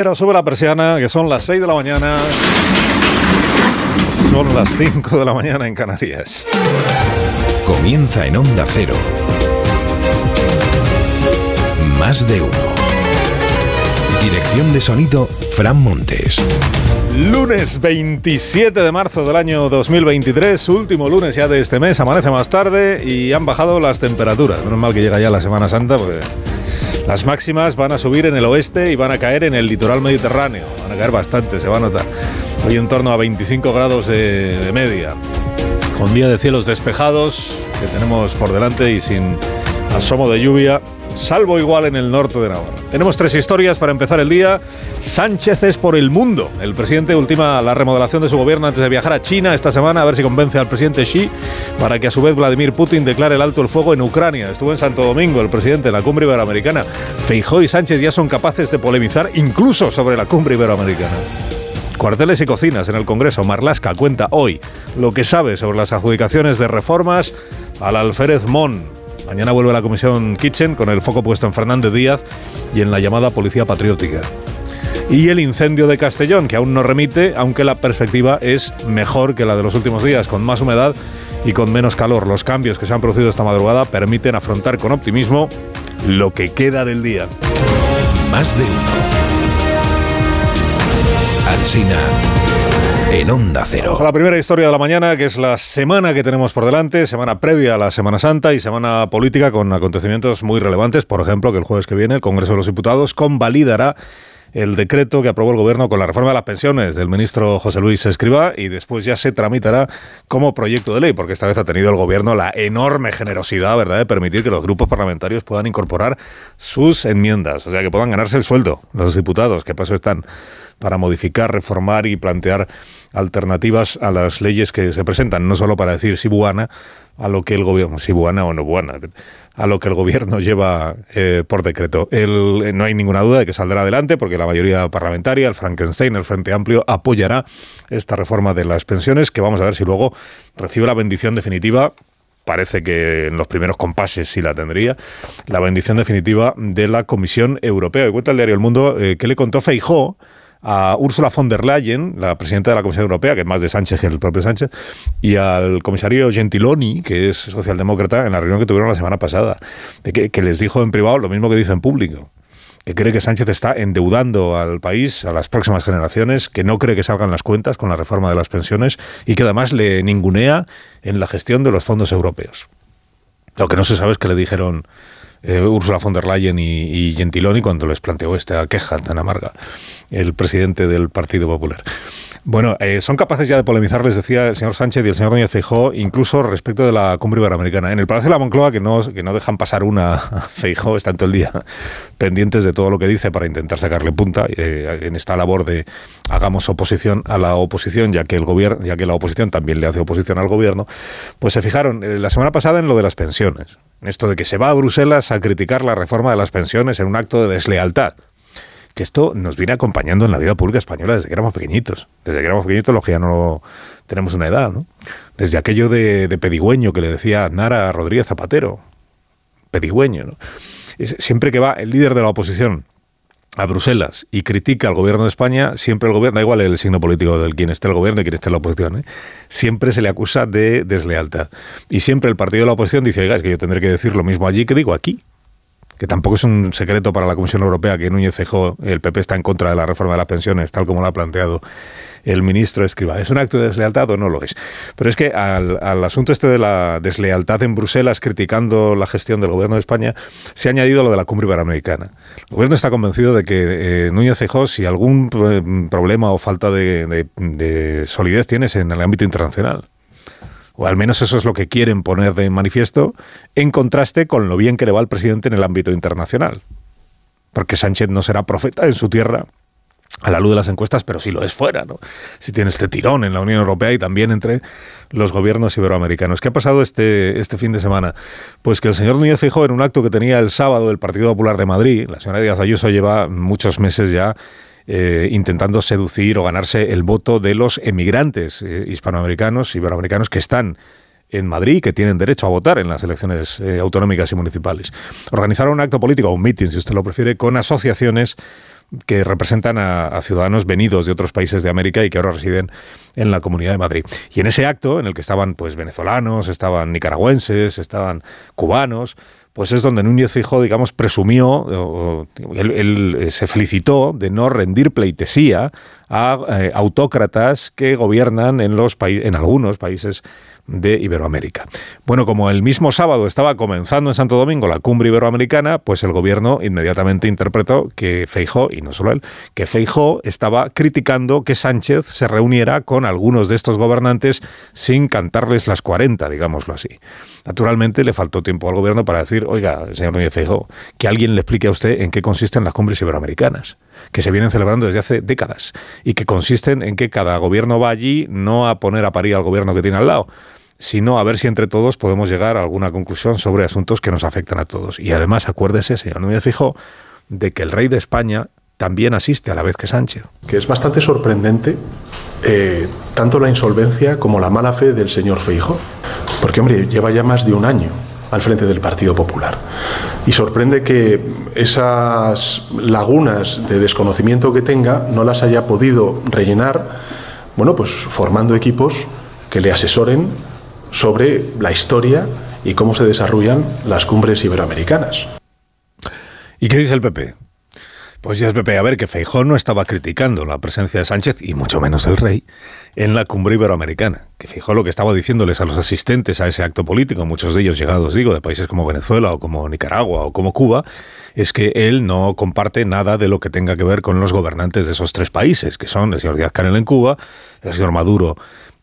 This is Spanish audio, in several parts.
Pero sube la persiana, que son las 6 de la mañana. Son las 5 de la mañana en Canarias. Comienza en Onda Cero. Más de uno. Dirección de sonido, Fran Montes. Lunes 27 de marzo del año 2023, último lunes ya de este mes, amanece más tarde y han bajado las temperaturas. Menos mal que llega ya la Semana Santa, porque las máximas van a subir en el oeste y van a caer en el litoral mediterráneo. Van a caer bastante, se va a notar. Hoy en torno a 25 grados de, media. Con día de cielos despejados que tenemos por delante y sin asomo de lluvia salvo igual en el norte de Navarra. Tenemos tres historias para empezar el día. Sánchez es por el mundo. El presidente ultima la remodelación de su gobierno antes de viajar a China esta semana a ver si convence al presidente Xi para que a su vez Vladimir Putin declare el alto el fuego en Ucrania. Estuvo en Santo Domingo el presidente en la cumbre iberoamericana. Feijó y Sánchez ya son capaces de polemizar incluso sobre la cumbre iberoamericana. Cuarteles y cocinas en el Congreso. Marlasca cuenta hoy lo que sabe sobre las adjudicaciones de reformas al alférez Mon. Mañana vuelve la comisión Kitchen con el foco puesto en Fernández Díaz y en la llamada Policía Patriótica. Y el incendio de Castellón, que aún no remite, aunque la perspectiva es mejor que la de los últimos días, con más humedad y con menos calor. Los cambios que se han producido esta madrugada permiten afrontar con optimismo lo que queda del día. Más de uno. Alsina en Onda Cero. La primera historia de la mañana, que es la semana que tenemos por delante, semana previa a la Semana Santa y semana política con acontecimientos muy relevantes. Por ejemplo, que el jueves que viene el Congreso de los Diputados convalidará el decreto que aprobó el gobierno con la reforma de las pensiones del ministro José Luis Escribá y después ya se tramitará como proyecto de ley, porque esta vez ha tenido el gobierno la enorme generosidad, ¿verdad?, de permitir que los grupos parlamentarios puedan incorporar sus enmiendas, o sea, que puedan ganarse el sueldo los diputados, que paso están para modificar, reformar y plantear alternativas a las leyes que se presentan, no solo para decir si buena a lo que el gobierno, si buena o no buena, a lo que el gobierno lleva eh, por decreto. El, no hay ninguna duda de que saldrá adelante porque la mayoría parlamentaria, el Frankenstein, el Frente Amplio, apoyará esta reforma de las pensiones que vamos a ver si luego recibe la bendición definitiva parece que en los primeros compases sí la tendría, la bendición definitiva de la Comisión Europea. Y cuenta el diario El Mundo eh, que le contó Feijó a Ursula von der Leyen, la presidenta de la Comisión Europea, que es más de Sánchez que el propio Sánchez, y al comisario Gentiloni, que es socialdemócrata, en la reunión que tuvieron la semana pasada, que, que les dijo en privado lo mismo que dice en público que cree que Sánchez está endeudando al país, a las próximas generaciones, que no cree que salgan las cuentas con la reforma de las pensiones y que además le ningunea en la gestión de los fondos europeos. Lo que no se sabe es que le dijeron eh, Ursula von der Leyen y, Gentiloni cuando les planteó esta queja tan amarga, el presidente del Partido Popular. Bueno, eh, son capaces ya de polemizar, les decía el señor Sánchez y el señor Núñez Feijó, incluso respecto de la cumbre iberoamericana. En el Palacio de la Moncloa, que no, que no dejan pasar una Feijó, están todo el día pendientes de todo lo que dice para intentar sacarle punta eh, en esta labor de hagamos oposición a la oposición, ya que el gobierno, ya que la oposición también le hace oposición al gobierno, pues se fijaron eh, la semana pasada en lo de las pensiones. Esto de que se va a Bruselas a criticar la reforma de las pensiones en un acto de deslealtad que esto nos viene acompañando en la vida pública española desde que éramos pequeñitos. Desde que éramos pequeñitos, los que ya no tenemos una edad, ¿no? Desde aquello de, de pedigüeño que le decía Nara Rodríguez Zapatero. Pedigüeño, ¿no? Siempre que va el líder de la oposición a Bruselas y critica al gobierno de España, siempre el gobierno, da igual el signo político del quien esté el gobierno y quien esté la oposición, ¿eh? siempre se le acusa de deslealtad. Y siempre el partido de la oposición dice, es que yo tendré que decir lo mismo allí que digo aquí que tampoco es un secreto para la Comisión Europea que Núñez Cejó, el PP está en contra de la reforma de las pensiones, tal como lo ha planteado el ministro Escriba. ¿Es un acto de deslealtad o no lo es? Pero es que al, asunto este de la deslealtad en Bruselas, criticando la gestión del gobierno de España, se ha añadido lo de la cumbre iberoamericana. El gobierno está convencido de que eh, Núñez Cejó, si algún problema o falta de, de, de solidez tienes en el ámbito internacional o al menos eso es lo que quieren poner de manifiesto, en contraste con lo bien que le va al presidente en el ámbito internacional. Porque Sánchez no será profeta en su tierra a la luz de las encuestas, pero sí lo es fuera, ¿no? Si tiene este tirón en la Unión Europea y también entre los gobiernos iberoamericanos. ¿Qué ha pasado este, este fin de semana? Pues que el señor Núñez Fijó, en un acto que tenía el sábado el Partido Popular de Madrid, la señora Díaz Ayuso lleva muchos meses ya eh, intentando seducir o ganarse el voto de los emigrantes eh, hispanoamericanos, iberoamericanos que están en Madrid y que tienen derecho a votar en las elecciones eh, autonómicas y municipales. Organizaron un acto político, un meeting, si usted lo prefiere, con asociaciones que representan a, ciudadanos venidos de otros países de América y que ahora residen en la Comunidad de Madrid. Y en ese acto, en el que estaban pues venezolanos, estaban nicaragüenses, estaban cubanos, pues es donde Núñez Fijó, digamos, presumió, él, eh, se felicitó de no rendir pleitesía a eh, autócratas que gobiernan en, los en algunos países de Iberoamérica. Bueno, como el mismo sábado estaba comenzando en Santo Domingo la cumbre iberoamericana, pues el gobierno inmediatamente interpretó que Feijó, y no solo él, que Feijó estaba criticando que Sánchez se reuniera con algunos de estos gobernantes sin cantarles las 40, digámoslo así. Naturalmente le faltó tiempo al gobierno para decir, oiga, señor Núñez Feijó, que alguien le explique a usted en qué consisten las cumbres iberoamericanas, que se vienen celebrando desde hace décadas y que consisten en que cada gobierno va allí no a poner a parir al gobierno que tiene al lado, sino a ver si entre todos podemos llegar a alguna conclusión sobre asuntos que nos afectan a todos. Y además, acuérdese, señor Núñez Fijó, de que el rey de España también asiste a la vez que Sánchez. Que es bastante sorprendente eh, tanto la insolvencia como la mala fe del señor Feijo, porque hombre, lleva ya más de un año al frente del Partido Popular. Y sorprende que esas lagunas de desconocimiento que tenga no las haya podido rellenar, bueno, pues formando equipos que le asesoren sobre la historia y cómo se desarrollan las cumbres iberoamericanas. ¿Y qué dice el PP? Pues ya es PP, a ver, que Feijón no estaba criticando la presencia de Sánchez, y mucho menos el rey, en la cumbre iberoamericana. Que Feijón lo que estaba diciéndoles a los asistentes a ese acto político, muchos de ellos llegados, digo, de países como Venezuela o como Nicaragua o como Cuba, es que él no comparte nada de lo que tenga que ver con los gobernantes de esos tres países, que son el señor Díaz Canel en Cuba, el señor Maduro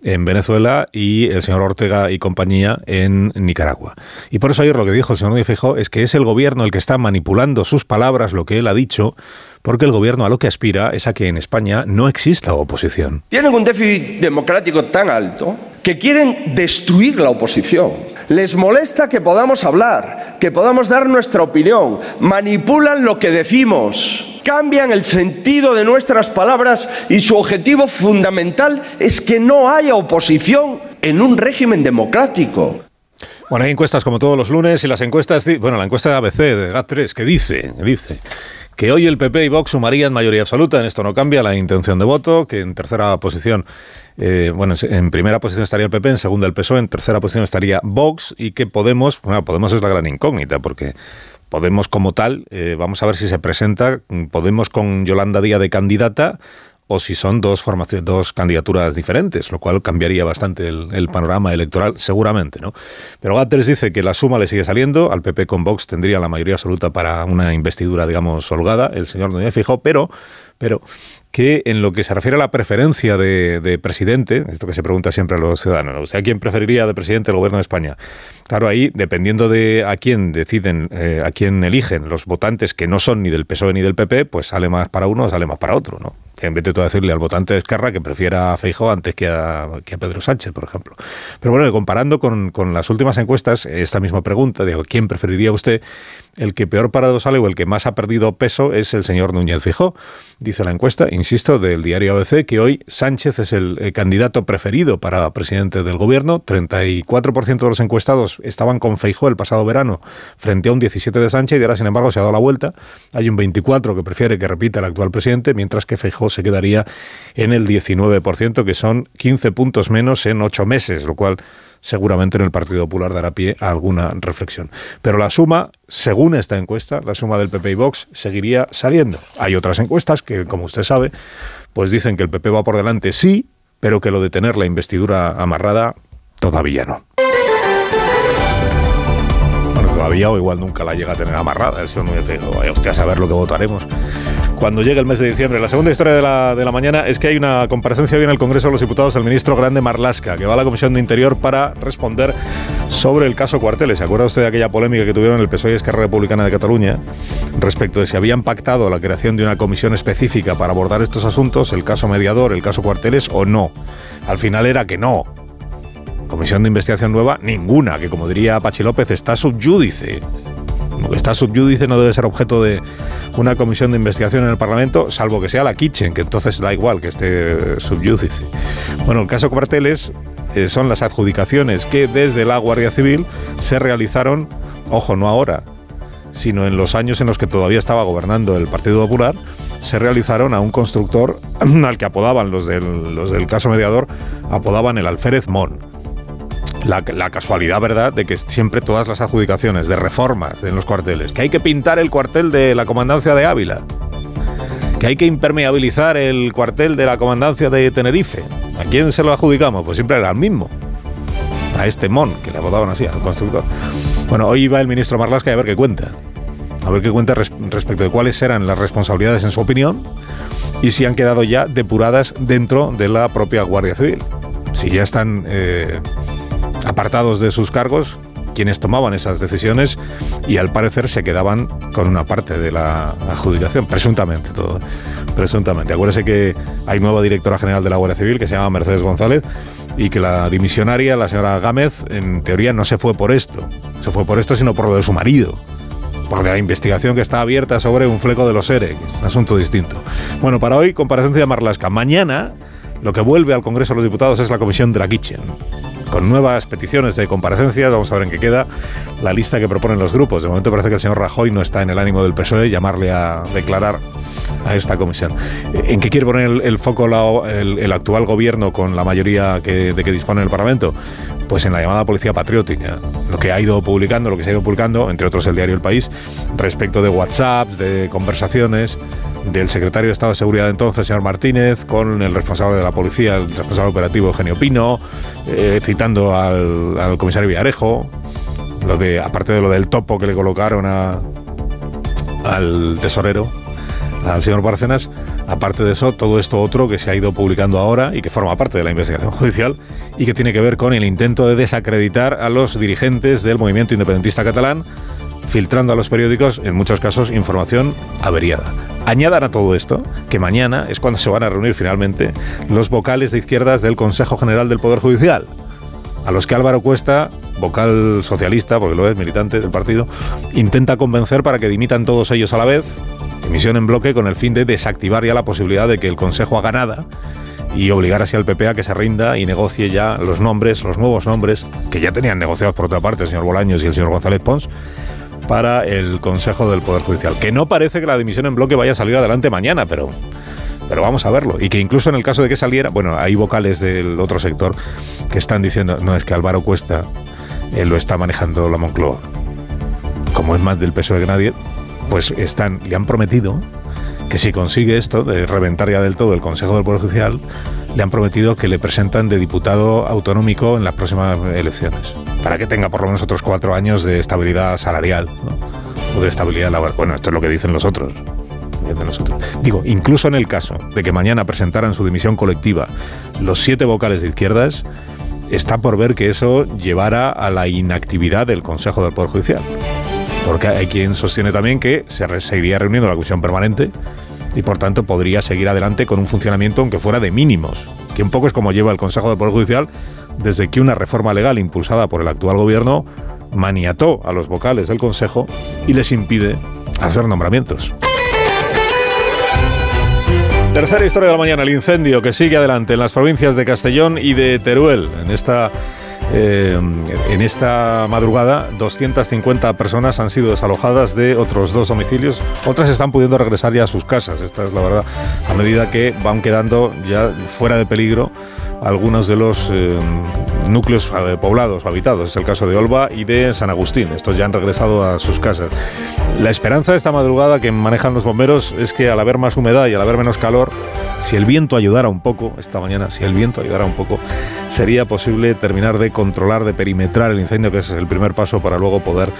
en Venezuela y el señor Ortega y compañía en Nicaragua. Y por eso ayer lo que dijo el señor Núñez es que es el gobierno el que está manipulando sus palabras, lo que él ha dicho, porque el gobierno a lo que aspira es a que en España no exista oposición. Tienen un déficit democrático tan alto que quieren destruir la oposición. Les molesta que podamos hablar, que podamos dar nuestra opinión, manipulan lo que decimos cambian el sentido de nuestras palabras y su objetivo fundamental es que no haya oposición en un régimen democrático. Bueno, hay encuestas como todos los lunes y las encuestas, bueno, la encuesta de ABC, de GAT3, que dice, dice que hoy el PP y Vox sumarían mayoría absoluta, en esto no cambia la intención de voto, que en tercera posición, eh, bueno, en primera posición estaría el PP, en segunda el PSOE, en tercera posición estaría Vox y que Podemos, bueno, Podemos es la gran incógnita, porque Podemos como tal, eh, vamos a ver si se presenta Podemos con Yolanda Díaz de candidata o si son dos formaciones, dos candidaturas diferentes, lo cual cambiaría bastante el, panorama electoral, seguramente, ¿no? Pero Gatters dice que la suma le sigue saliendo, al PP con Vox tendría la mayoría absoluta para una investidura, digamos, holgada, el señor Núñez Fijó, pero, pero que en lo que se refiere a la preferencia de, presidente, esto que se pregunta siempre a los ciudadanos, ¿a quién preferiría de presidente el gobierno de España? Claro, ahí, dependiendo de a quién deciden, eh, a quién eligen los votantes que no son ni del PSOE ni del PP, pues sale más para uno o sale más para otro, ¿no? En vez de todo decirle al votante de que prefiera a Feijóo antes que a, que a Pedro Sánchez, por ejemplo. Pero bueno, comparando con, con, las últimas encuestas, esta misma pregunta, digo, ¿quién preferiría usted? El que peor parado sale o el que más ha perdido peso es el señor Núñez Fijó. Dice la encuesta, insisto, del diario ABC, que hoy Sánchez es el, el candidato preferido para presidente del gobierno. 34% de los encuestados estaban con Feijóo el pasado verano frente a un 17 de Sánchez y ahora, sin embargo, se ha dado la vuelta. Hay un 24 que prefiere que repita el actual presidente, mientras que Feijóo se quedaría en el 19%, que son 15 puntos menos en ocho meses, lo cual seguramente en el Partido Popular dará pie a alguna reflexión. Pero la suma, según esta encuesta, la suma del PP y Vox seguiría saliendo. Hay otras encuestas que, como usted sabe, pues dicen que el PP va por delante sí, pero que lo de tener la investidura amarrada todavía no. Bueno, todavía o igual nunca la llega a tener amarrada. No me vaya usted a saber lo que votaremos cuando llegue el mes de diciembre. La segunda historia de la, de la mañana es que hay una comparecencia hoy en el Congreso de los Diputados del ministro Grande Marlasca, que va a la Comisión de Interior para responder sobre el caso Cuarteles. ¿Se acuerda usted de aquella polémica que tuvieron el PSOE y Esquerra Republicana de Cataluña respecto de si habían pactado la creación de una comisión específica para abordar estos asuntos, el caso mediador, el caso Cuarteles o no? Al final era que no. Comisión de investigación nueva, ninguna, que como diría Pachi López, está subyúdice. Está subyúdice no debe ser objeto de una comisión de investigación en el Parlamento, salvo que sea la Kitchen, que entonces da igual que esté subyúdice. Bueno, el caso Cuarteles eh, son las adjudicaciones que desde la Guardia Civil se realizaron, ojo, no ahora, sino en los años en los que todavía estaba gobernando el Partido Popular, se realizaron a un constructor al que apodaban los del, los del caso mediador, apodaban el alférez Mon. La, casualidad, ¿verdad?, de que siempre todas las adjudicaciones de reformas en los cuarteles, que hay que pintar el cuartel de la comandancia de Ávila, que hay que impermeabilizar el cuartel de la comandancia de Tenerife. ¿A quién se lo adjudicamos? Pues siempre era el mismo. A este Mon, que le apodaban así, al constructor. Bueno, hoy va el ministro Marlasca a ver qué cuenta. A ver qué cuenta res respecto de cuáles eran las responsabilidades en su opinión y si han quedado ya depuradas dentro de la propia Guardia Civil. Si ya están eh, apartados de sus cargos quienes tomaban esas decisiones y al parecer se quedaban con una parte de la adjudicación, presuntamente todo. Presuntamente. Acuérdese que hay nueva directora general de la Guardia Civil que se llama Mercedes González y que la dimisionaria, la señora Gámez, en teoría no se fue por esto, se fue por esto sino por lo de su marido por la investigación que está abierta sobre un fleco de los ERE, un asunto distinto. Bueno, para hoy, comparecencia de Marlasca. Mañana, lo que vuelve al Congreso de los Diputados es la comisión Kitchen con nuevas peticiones de comparecencias. Vamos a ver en qué queda la lista que proponen los grupos. De momento parece que el señor Rajoy no está en el ánimo del PSOE llamarle a declarar a esta comisión. ¿En qué quiere poner el, foco el, actual gobierno con la mayoría de que dispone el Parlamento? Pues en la llamada policía patriótica, lo que ha ido publicando, lo que se ha ido publicando, entre otros el diario El País, respecto de WhatsApp, de conversaciones del secretario de Estado de Seguridad entonces, señor Martínez, con el responsable de la policía, el responsable operativo Eugenio Pino, eh, citando al, al, comisario Villarejo, lo de, aparte de lo del topo que le colocaron a, al tesorero, al señor Bárcenas, aparte de eso, todo esto otro que se ha ido publicando ahora y que forma parte de la investigación judicial y que tiene que ver con el intento de desacreditar a los dirigentes del movimiento independentista catalán, filtrando a los periódicos, en muchos casos, información averiada. Añadan a todo esto que mañana es cuando se van a reunir finalmente los vocales de izquierdas del Consejo General del Poder Judicial, a los que Álvaro Cuesta, vocal socialista, porque lo es, militante del partido, intenta convencer para que dimitan todos ellos a la vez, emisión en bloque con el fin de desactivar ya la posibilidad de que el Consejo haga nada y obligar así al PP a que se rinda y negocie ya los nombres, los nuevos nombres, que ya tenían negociados por otra parte el señor Bolaños y el señor González Pons, para el Consejo del Poder Judicial. Que no parece que la dimisión en bloque vaya a salir adelante mañana, pero, pero vamos a verlo. Y que incluso en el caso de que saliera, bueno, hay vocales del otro sector que están diciendo, no, es que Álvaro Cuesta él lo está manejando la Moncloa. Como es más del peso de nadie, pues están, le han prometido que si consigue esto, de reventar ya del todo el Consejo del Poder Judicial, le han prometido que le presentan de diputado autonómico en las próximas elecciones, para que tenga por lo menos otros cuatro años de estabilidad salarial o de estabilidad laboral. Bueno, esto es lo que dicen los otros. Digo, incluso en el caso de que mañana presentaran su dimisión colectiva los siete vocales de izquierdas, está por ver que eso llevara a la inactividad del Consejo del Poder Judicial. Porque hay quien sostiene también que se seguiría reuniendo la comisión permanente y por tanto podría seguir adelante con un funcionamiento aunque fuera de mínimos, que un poco es como lleva el Consejo de Poder Judicial desde que una reforma legal impulsada por el actual gobierno maniató a los vocales del Consejo y les impide hacer nombramientos. Tercera historia de la mañana, el incendio que sigue adelante en las provincias de Castellón y de Teruel. En esta eh, en esta madrugada, 250 personas han sido desalojadas de otros dos domicilios. Otras están pudiendo regresar ya a sus casas. Esta es la verdad. A medida que van quedando ya fuera de peligro algunos de los eh, núcleos eh, poblados habitados. Es el caso de Olva y de San Agustín. Estos ya han regresado a sus casas. La esperanza de esta madrugada que manejan los bomberos es que al haber más humedad y al haber menos calor, si el viento ayudara un poco, esta mañana, si el viento ayudara un poco, sería posible terminar de controlar, de perimetrar el incendio, que es el primer paso para luego poder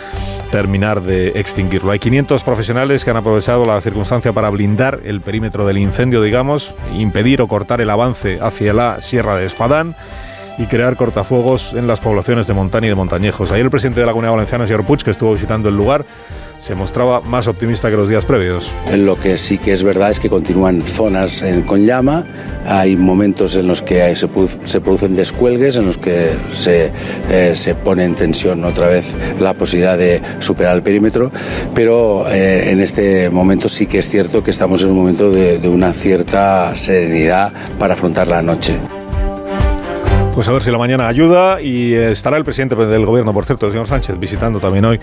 terminar de extinguirlo. Hay 500 profesionales que han aprovechado la circunstancia para blindar el perímetro del incendio, digamos, impedir o cortar el avance hacia la Sierra de Espadán y crear cortafuegos en las poblaciones de Montaña y de Montañejos. Ayer el presidente de la Comunidad Valenciana, señor Puig, que estuvo visitando el lugar, se mostraba más optimista que los días previos. Lo que sí que es verdad es que continúan zonas con llama, hay momentos en los que se, producen descuelgues, en los que se, eh, se, pone en tensión otra vez la posibilidad de superar el perímetro, pero eh, en este momento sí que es cierto que estamos en un momento de una cierta serenidad para afrontar la noche. Pues a ver si la mañana ayuda y estará el presidente del gobierno, por cierto, el señor Sánchez, visitando también hoy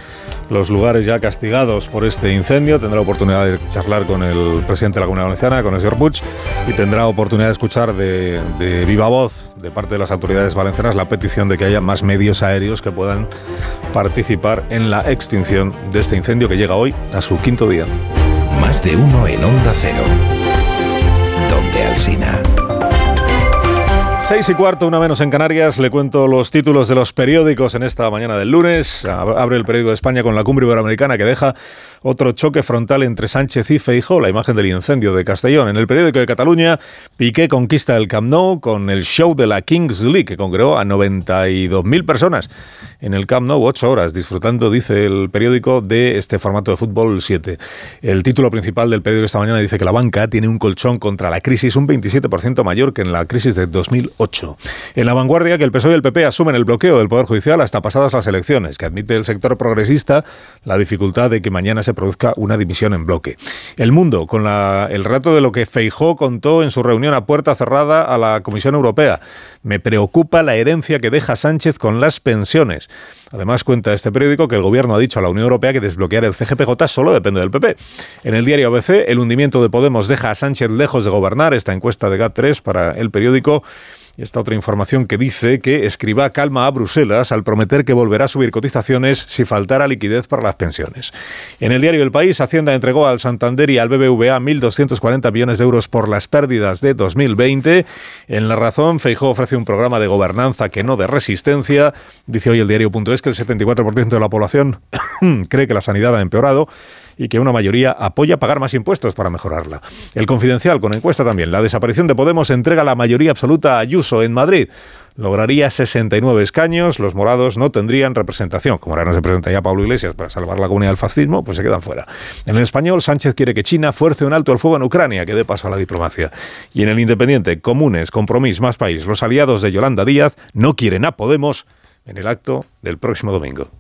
los lugares ya castigados por este incendio. Tendrá oportunidad de charlar con el presidente de la Comunidad Valenciana, con el señor Puig, y tendrá oportunidad de escuchar de, de viva voz de parte de las autoridades valencianas la petición de que haya más medios aéreos que puedan participar en la extinción de este incendio que llega hoy a su quinto día. Más de uno en Onda Cero. Donde Alsina. Seis y cuarto, una menos en Canarias. Le cuento los títulos de los periódicos en esta mañana del lunes. Abre el periódico de España con la cumbre iberoamericana que deja otro choque frontal entre Sánchez y Feijóo, la imagen del incendio de Castellón. En el periódico de Cataluña, Piqué conquista el Camp Nou con el show de la Kings League, que congregó a 92.000 personas en el Camp Nou, ocho horas, disfrutando, dice el periódico, de este formato de fútbol 7. El título principal del periódico esta mañana dice que la banca tiene un colchón contra la crisis un 27% mayor que en la crisis de 2008. En la vanguardia, que el PSOE y el PP asumen el bloqueo del Poder Judicial hasta pasadas las elecciones, que admite el sector progresista la dificultad de que mañana se produzca una dimisión en bloque. El mundo, con el rato de lo que Feijó contó en su reunión a puerta cerrada a la Comisión Europea. Me preocupa la herencia que deja Sánchez con las pensiones. Además, cuenta este periódico que el gobierno ha dicho a la Unión Europea que desbloquear el CGPJ solo depende del PP. En el diario ABC, el hundimiento de Podemos deja a Sánchez lejos de gobernar. Esta encuesta de GAT3 para el periódico y esta otra información que dice que escriba calma a Bruselas al prometer que volverá a subir cotizaciones si faltara liquidez para las pensiones. En el diario El País, Hacienda entregó al Santander y al BBVA 1.240 millones de euros por las pérdidas de 2020. En La Razón, Feijó ofrece un programa de gobernanza que no de resistencia. Dice hoy el diario.es que el 74% de la población cree que la sanidad ha empeorado y que una mayoría apoya pagar más impuestos para mejorarla. El Confidencial, con encuesta también, la desaparición de Podemos entrega la mayoría absoluta a Ayuso en Madrid. Lograría 69 escaños, los morados no tendrían representación. Como ahora no se presenta ya Pablo Iglesias para salvar la comunidad del fascismo, pues se quedan fuera. En el español, Sánchez quiere que China fuerce un alto al fuego en Ucrania, que dé paso a la diplomacia. Y en el Independiente, Comunes, Compromís, Más País, los aliados de Yolanda Díaz no quieren a Podemos en el acto del próximo domingo.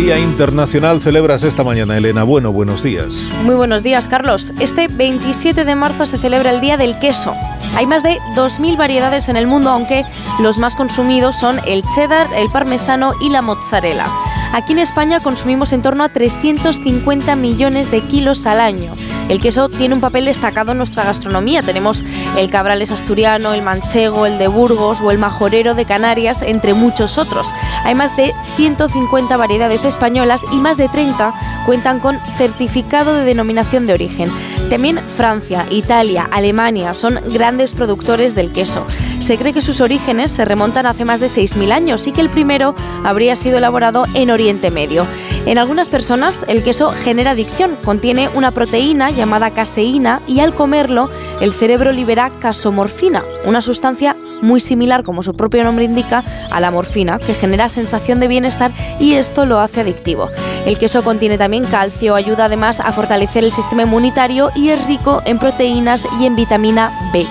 Día Internacional celebras esta mañana, Elena? Bueno, buenos días. Muy buenos días, Carlos. Este 27 de marzo se celebra el Día del Queso. Hay más de 2.000 variedades en el mundo, aunque los más consumidos son el cheddar, el parmesano y la mozzarella. Aquí en España consumimos en torno a 350 millones de kilos al año. El queso tiene un papel destacado en nuestra gastronomía. Tenemos el cabrales asturiano, el manchego, el de Burgos o el majorero de Canarias, entre muchos otros. Hay más de 150 variedades españolas y más de 30 cuentan con certificado de denominación de origen. También Francia, Italia, Alemania son grandes productores del queso. Se cree que sus orígenes se remontan hace más de 6.000 años y que el primero habría sido elaborado en Oriente Medio. En algunas personas el queso genera adicción, contiene una proteína llamada caseína y al comerlo el cerebro libera casomorfina, una sustancia muy similar, como su propio nombre indica, a la morfina, que genera sensación de bienestar y esto lo hace adictivo. El queso contiene también calcio, ayuda además a fortalecer el sistema inmunitario y es rico en proteínas y en vitamina B.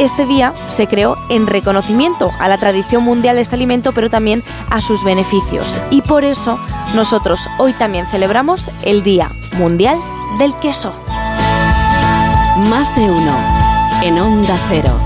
Este día se creó en reconocimiento a la tradición mundial de este alimento, pero también a sus beneficios. Y por eso nosotros hoy también celebramos el Día Mundial del Queso. Más de uno en Onda Cero.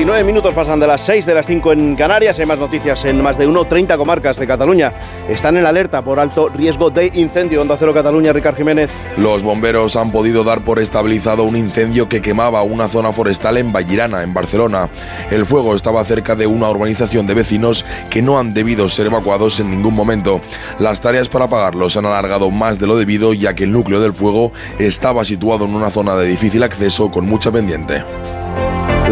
19 minutos pasan de las 6 de las 5 en Canarias. Hay más noticias en más de 1, 30 comarcas de Cataluña. Están en alerta por alto riesgo de incendio. Onda Cero Cataluña, Ricard Jiménez. Los bomberos han podido dar por estabilizado un incendio que quemaba una zona forestal en Vallirana, en Barcelona. El fuego estaba cerca de una urbanización de vecinos que no han debido ser evacuados en ningún momento. Las tareas para apagarlo se han alargado más de lo debido, ya que el núcleo del fuego estaba situado en una zona de difícil acceso con mucha pendiente.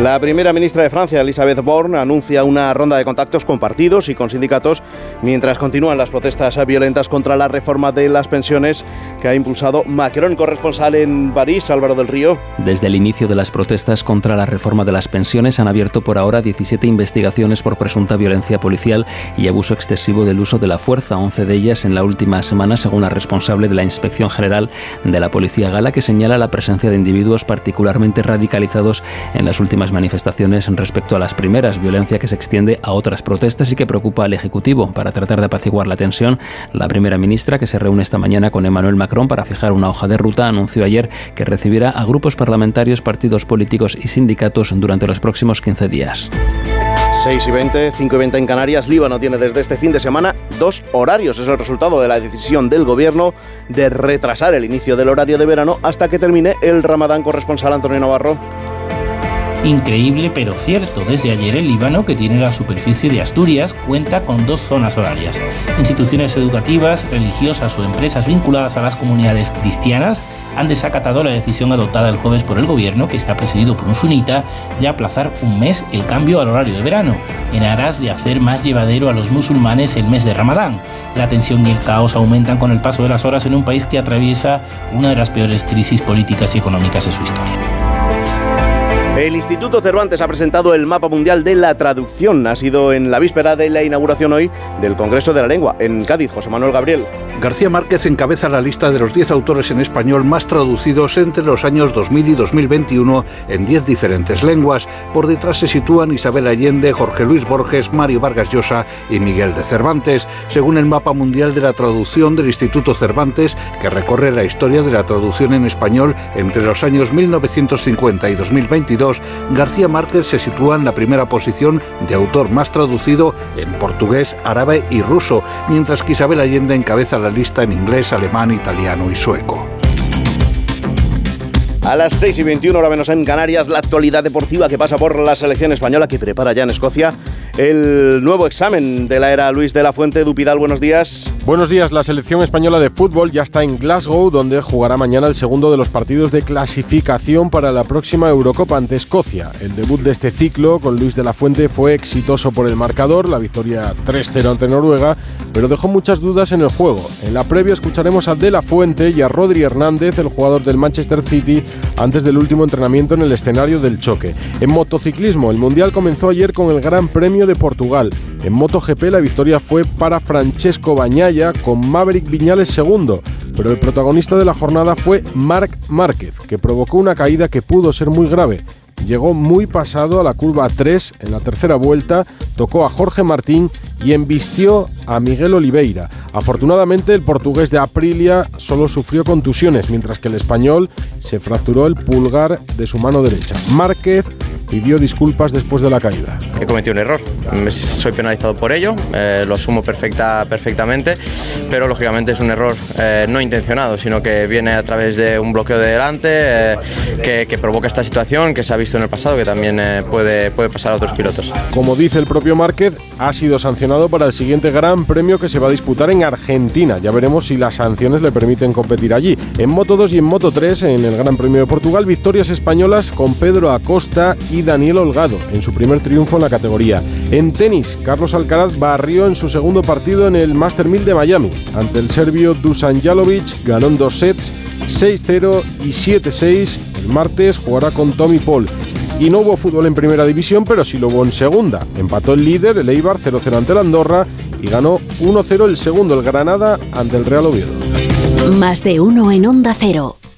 La primera ministra de Francia, Elisabeth Borne, anuncia una ronda de contactos con partidos y con sindicatos mientras continúan las protestas violentas contra la reforma de las pensiones que ha impulsado Macron, corresponsal en París, Álvaro del Río. Desde el inicio de las protestas contra la reforma de las pensiones han abierto por ahora 17 investigaciones por presunta violencia policial y abuso excesivo del uso de la fuerza, 11 de ellas en la última semana, según la responsable de la Inspección General de la Policía Gala, que señala la presencia de individuos particularmente radicalizados en las últimas manifestaciones respecto a las primeras, violencia que se extiende a otras protestas y que preocupa al Ejecutivo. Para tratar de apaciguar la tensión, la primera ministra, que se reúne esta mañana con Emmanuel Macron para fijar una hoja de ruta, anunció ayer que recibirá a grupos parlamentarios, partidos políticos y sindicatos durante los próximos 15 días. 6 y 20, 5 y 20 en Canarias. Líbano tiene desde este fin de semana dos horarios. Es el resultado de la decisión del gobierno de retrasar el inicio del horario de verano hasta que termine el Ramadán corresponsal Antonio Navarro. Increíble pero cierto, desde ayer el Líbano, que tiene la superficie de Asturias, cuenta con dos zonas horarias. Instituciones educativas, religiosas o empresas vinculadas a las comunidades cristianas han desacatado la decisión adoptada el jueves por el gobierno, que está presidido por un sunita, de aplazar un mes el cambio al horario de verano, en aras de hacer más llevadero a los musulmanes el mes de Ramadán. La tensión y el caos aumentan con el paso de las horas en un país que atraviesa una de las peores crisis políticas y económicas de su historia. El Instituto Cervantes ha presentado el mapa mundial de la traducción. Ha sido en la víspera de la inauguración hoy del Congreso de la Lengua en Cádiz. José Manuel Gabriel. García Márquez encabeza la lista de los 10 autores en español más traducidos entre los años 2000 y 2021 en 10 diferentes lenguas. Por detrás se sitúan Isabel Allende, Jorge Luis Borges, Mario Vargas Llosa y Miguel de Cervantes. Según el mapa mundial de la traducción del Instituto Cervantes, que recorre la historia de la traducción en español entre los años 1950 y 2022, García Márquez se sitúa en la primera posición de autor más traducido en portugués, árabe y ruso, mientras que Isabel Allende encabeza la lista en inglés, alemán, italiano y sueco. A las 6 y 21 hora menos en Canarias, la actualidad deportiva que pasa por la selección española que prepara ya en Escocia el nuevo examen de la era Luis de la Fuente. Dupidal, buenos días. Buenos días, la selección española de fútbol ya está en Glasgow, donde jugará mañana el segundo de los partidos de clasificación para la próxima Eurocopa ante Escocia. El debut de este ciclo con Luis de la Fuente fue exitoso por el marcador, la victoria 3-0 ante Noruega, pero dejó muchas dudas en el juego. En la previa escucharemos a De la Fuente y a Rodri Hernández, el jugador del Manchester City, antes del último entrenamiento en el escenario del choque. En motociclismo, el Mundial comenzó ayer con el Gran Premio de Portugal. En MotoGP la victoria fue para Francesco Bañaya con Maverick Viñales segundo, pero el protagonista de la jornada fue Marc Márquez, que provocó una caída que pudo ser muy grave. Llegó muy pasado a la curva 3 en la tercera vuelta, tocó a Jorge Martín y embistió a Miguel Oliveira. Afortunadamente el portugués de Aprilia solo sufrió contusiones, mientras que el español se fracturó el pulgar de su mano derecha. Márquez pidió disculpas después de la caída. He cometido un error, soy penalizado por ello, eh, lo asumo perfecta, perfectamente, pero lógicamente es un error eh, no intencionado, sino que viene a través de un bloqueo de delante eh, que, que, provoca esta situación que se ha visto en el pasado, que también puede, puede pasar a otros pilotos. Como dice el propio Márquez, ha sido sancionado para el siguiente Gran Premio que se va a disputar en Argentina. Ya veremos si las sanciones le permiten competir allí. En Moto 2 y en Moto 3, en el Gran Premio de Portugal, victorias españolas con Pedro Acosta y Daniel Holgado en su primer triunfo en la categoría. En tenis, Carlos Alcaraz barrió en su segundo partido en el Master 1000 de Miami. Ante el serbio Dusan Jalovic ganó en dos sets 6-0 y 7-6. El martes jugará con Tommy Paul. Y no hubo fútbol en primera división, pero sí lo hubo en segunda. Empató el líder, el Eibar, 0-0 ante el Andorra y ganó 1-0 el segundo, el Granada, ante el Real Oviedo. Más de uno en Onda Cero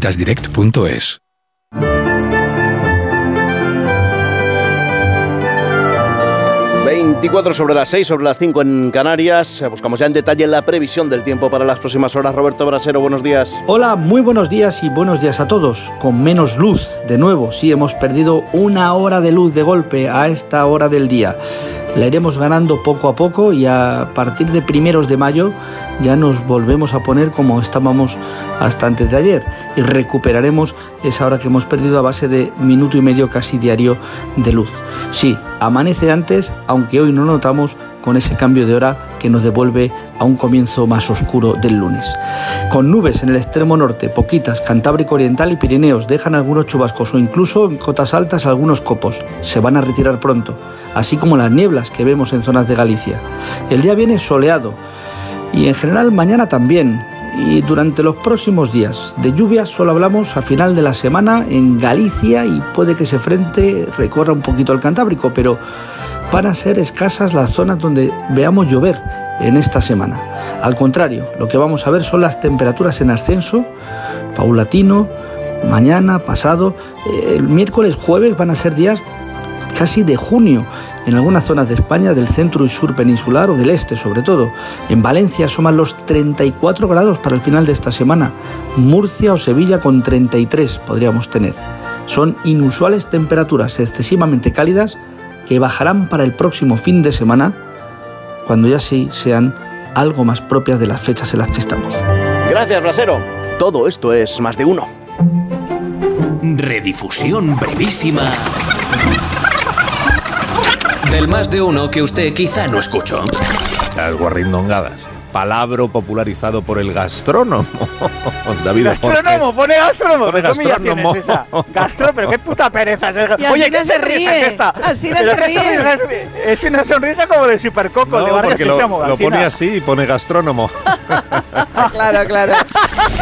securitasdirect.es. 24 sobre las 6, sobre las 5 en Canarias. Buscamos ya en detalle la previsión del tiempo para las próximas horas. Roberto Brasero, buenos días. Hola, muy buenos días y buenos días a todos. Con menos luz, de nuevo, sí hemos perdido una hora de luz de golpe a esta hora del día. La iremos ganando poco a poco y a partir de primeros de mayo ya nos volvemos a poner como estábamos hasta antes de ayer y recuperaremos esa hora que hemos perdido a base de minuto y medio casi diario de luz. Sí, amanece antes, aunque hoy no notamos con ese cambio de hora que nos devuelve a un comienzo más oscuro del lunes. Con nubes en el extremo norte, poquitas, Cantábrico Oriental y Pirineos dejan algunos chubascos o incluso en cotas altas algunos copos. Se van a retirar pronto, así como las nieblas que vemos en zonas de Galicia. El día viene soleado y en general mañana también. Y durante los próximos días de lluvia solo hablamos a final de la semana en Galicia y puede que ese frente recorra un poquito el Cantábrico, pero van a ser escasas las zonas donde veamos llover en esta semana. Al contrario, lo que vamos a ver son las temperaturas en ascenso, paulatino, mañana, pasado, el miércoles, jueves van a ser días casi de junio en algunas zonas de España, del centro y sur peninsular o del este sobre todo. En Valencia asoman los 34 grados para el final de esta semana. Murcia o Sevilla con 33 podríamos tener. Son inusuales temperaturas excesivamente cálidas que bajarán para el próximo fin de semana, cuando ya sí sean algo más propias de las fechas en las que estamos. Gracias, Brasero. Todo esto es más de uno. Redifusión brevísima del más de uno que usted quizá no escuchó. Las guarrindongadas. Palabro popularizado por el gastrónomo. David Gastrónomo, pone gastrónomo. Pone ¿Qué gastrónomo. es esa? Gastro, pero qué puta pereza es Oye, ¿qué se sonrisa ríe. es esta? Se ríe. sonrisa es, es una sonrisa como de supercoco, de No, Vargas y lo, Chamo, lo pone así y pone gastrónomo. claro, claro.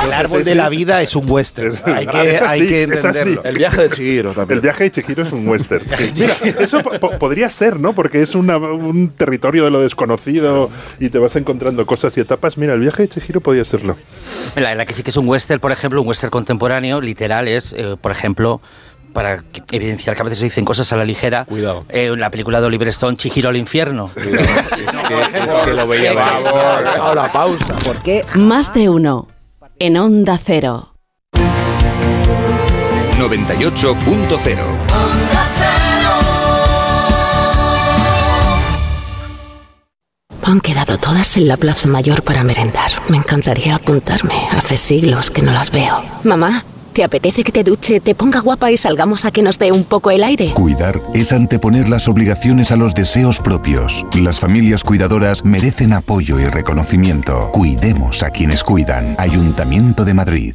El árbol de la vida es un western. Hay que, hay que es así. entenderlo. El viaje de Chihiro El viaje de Chihiro es un western. Mira, eso po- po- podría ser, ¿no? Porque es una- un territorio de lo desconocido y te vas encontrando cosas y etapas. Mira, el viaje de Chihiro podría serlo. La verdad que sí que es un western, por ejemplo, un western contemporáneo, literal, es, eh, por ejemplo, para evidenciar que a veces se dicen cosas a la ligera. Cuidado. la película de Oliver Stone, Chihiro al infierno. es que lo veía Vamos, Ahora, pausa. ¿Por qué? Más de uno. En Onda Cero. 98.0 Han quedado todas en la Plaza Mayor para merendar. Me encantaría apuntarme. Hace siglos que no las veo. Mamá, ¿te apetece que te duche, te ponga guapa y salgamos a que nos dé un poco el aire? Cuidar es anteponer las obligaciones a los deseos propios. Las familias cuidadoras merecen apoyo y reconocimiento. Cuidemos a quienes cuidan. Ayuntamiento de Madrid.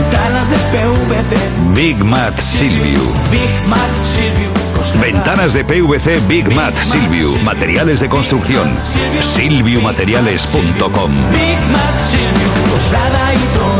Ventanas de PVC. Big Mat Silviu. Big Mat Coslada. Ventanas de PVC Big Mat Silviu. Materiales de construcción. Silviumateriales.com. Big Mat Coslada y Torrejón.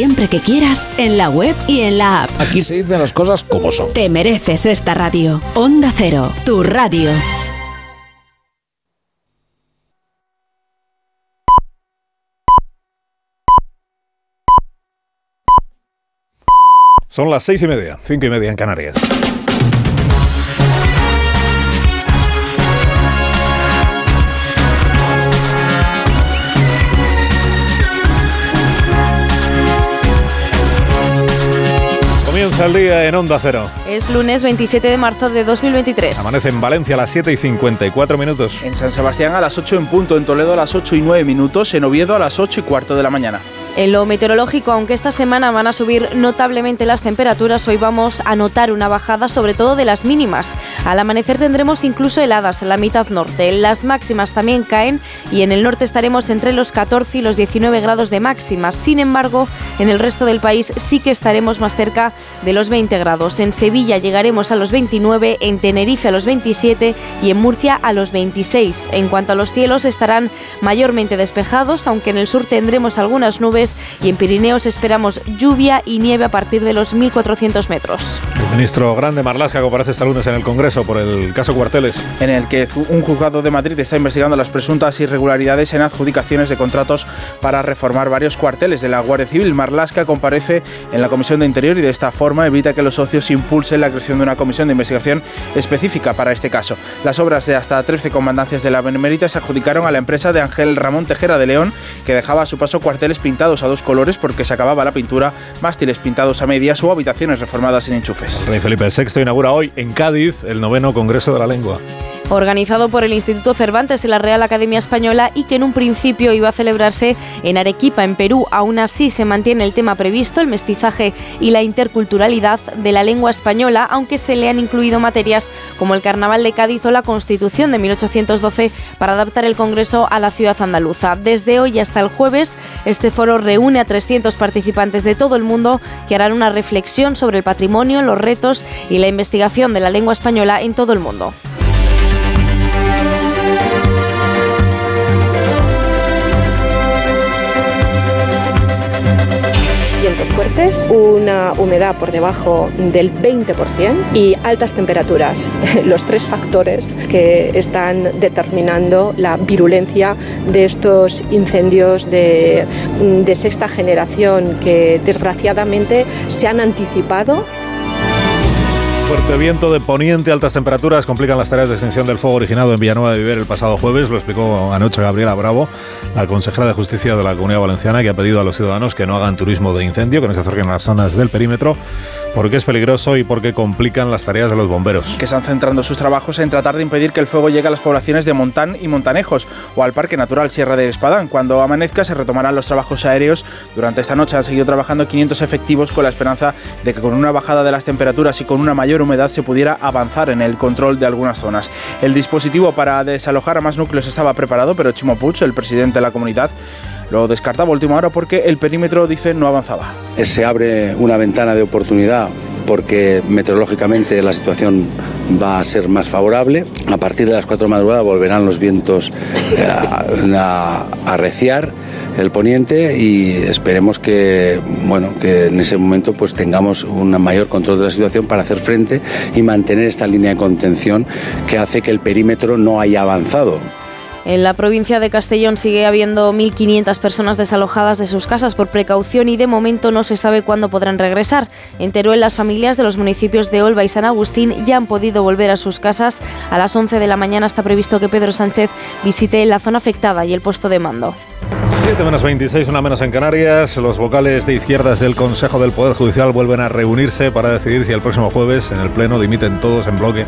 siempre que quieras en la web y en la app. Aquí se dicen las cosas como son. Te mereces esta radio. Onda Cero, tu radio. Son las seis y media, cinco y media en Canarias. Comienza el día en Onda Cero. Es lunes 27 de marzo de 2023. Amanece en Valencia a las 7 y 54 minutos. En San Sebastián a las 8 en punto, en Toledo a las 8 y 9 minutos, en Oviedo a las 8 y cuarto de la mañana. En lo meteorológico, aunque esta semana van a subir notablemente las temperaturas, hoy vamos a notar una bajada sobre todo de las mínimas. Al amanecer tendremos incluso heladas en la mitad norte. Las máximas también caen y en el norte estaremos entre los 14 y los 19 grados de máximas. Sin embargo, en el resto del país sí que estaremos más cerca de los 20 grados. En Sevilla llegaremos a los 29, en Tenerife a los 27 y en Murcia a los 26. En cuanto a los cielos, estarán mayormente despejados, aunque en el sur tendremos algunas nubes y en Pirineos esperamos lluvia y nieve a partir de los 1.400 metros. El ministro Grande Marlasca comparece este lunes en el Congreso por el caso Cuarteles. En el que un juzgado de Madrid está investigando las presuntas irregularidades en adjudicaciones de contratos para reformar varios cuarteles de la Guardia Civil. Marlasca comparece en la Comisión de Interior y de esta forma evita que los socios impulsen la creación de una comisión de investigación específica para este caso. Las obras de hasta 13 comandancias de la Benemérita se adjudicaron a la empresa de Ángel Ramón Tejera de León, que dejaba a su paso cuarteles pintados a dos colores porque se acababa la pintura, mástiles pintados a medias o habitaciones reformadas sin enchufes. Rey Felipe VI inaugura hoy en Cádiz el noveno Congreso de la Lengua organizado por el Instituto Cervantes y la Real Academia Española y que en un principio iba a celebrarse en Arequipa, en Perú. Aún así se mantiene el tema previsto, el mestizaje y la interculturalidad de la lengua española, aunque se le han incluido materias como el Carnaval de Cádiz o la Constitución de 1812 para adaptar el Congreso a la ciudad andaluza. Desde hoy hasta el jueves, este foro reúne a 300 participantes de todo el mundo que harán una reflexión sobre el patrimonio, los retos y la investigación de la lengua española en todo el mundo. Vientos fuertes, una humedad por debajo del 20% y altas temperaturas. Los tres factores que están determinando la virulencia de estos incendios de, de sexta generación que desgraciadamente se han anticipado Fuerte viento de poniente, altas temperaturas complican las tareas de extinción del fuego originado en Villanueva de Viver el pasado jueves. Lo explicó anoche Gabriela Bravo, la consejera de Justicia de la Comunidad Valenciana, que ha pedido a los ciudadanos que no hagan turismo de incendio, que no se acerquen a las zonas del perímetro porque es peligroso y porque complican las tareas de los bomberos. Que están centrando sus trabajos en tratar de impedir que el fuego llegue a las poblaciones de Montán y Montanejos o al Parque Natural Sierra de Espadán. Cuando amanezca se retomarán los trabajos aéreos. Durante esta noche han seguido trabajando 500 efectivos con la esperanza de que con una bajada de las temperaturas y con una mayor humedad se pudiera avanzar en el control de algunas zonas. El dispositivo para desalojar a más núcleos estaba preparado, pero Chimo Puig, el presidente de la comunidad, lo descartaba a última hora porque el perímetro, dice, no avanzaba. Se abre una ventana de oportunidad porque meteorológicamente la situación va a ser más favorable. A partir de las 4 de madrugada volverán los vientos eh, a, arreciar el poniente y esperemos que bueno que en ese momento pues tengamos un mayor control de la situación para hacer frente y mantener esta línea de contención que hace que el perímetro no haya avanzado. En la provincia de Castellón sigue habiendo 1.500 personas desalojadas de sus casas por precaución y de momento no se sabe cuándo podrán regresar. En Teruel, las familias de los municipios de Olva y San Agustín ya han podido volver a sus casas. A las 11 de la mañana está previsto que Pedro Sánchez visite la zona afectada y el puesto de mando. 7 menos 26, una menos en Canarias. Los vocales de izquierdas del Consejo del Poder Judicial vuelven a reunirse para decidir si el próximo jueves en el Pleno dimiten todos en bloque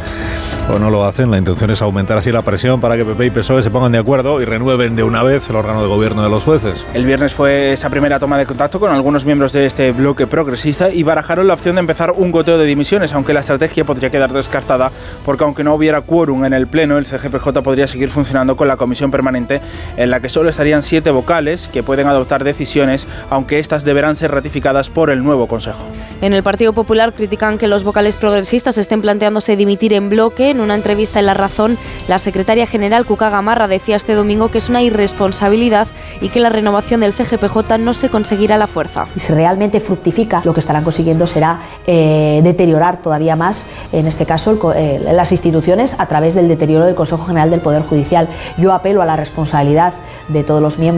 o no lo hacen. La intención es aumentar así la presión para que PP y PSOE se pongan de acuerdo y renueven de una vez el órgano de gobierno de los jueces. El viernes fue esa primera toma de contacto con algunos miembros de este bloque progresista y barajaron la opción de empezar un goteo de dimisiones, aunque la estrategia podría quedar descartada porque aunque no hubiera quórum en el Pleno, el CGPJ podría seguir funcionando con la comisión permanente en la que solo estarían siete vocales que pueden adoptar decisiones, aunque estas deberán ser ratificadas por el nuevo Consejo. En el Partido Popular critican que los vocales progresistas estén planteándose dimitir en bloque. En una entrevista en La Razón, la secretaria general Cuca Gamarra decía este domingo que es una irresponsabilidad y que la renovación del CGPJ no se conseguirá a la fuerza. Y si realmente fructifica, lo que estarán consiguiendo será eh, deteriorar todavía más, en este caso, eh, las instituciones a través del deterioro del Consejo General del Poder Judicial. Yo apelo a la responsabilidad de todos los miembros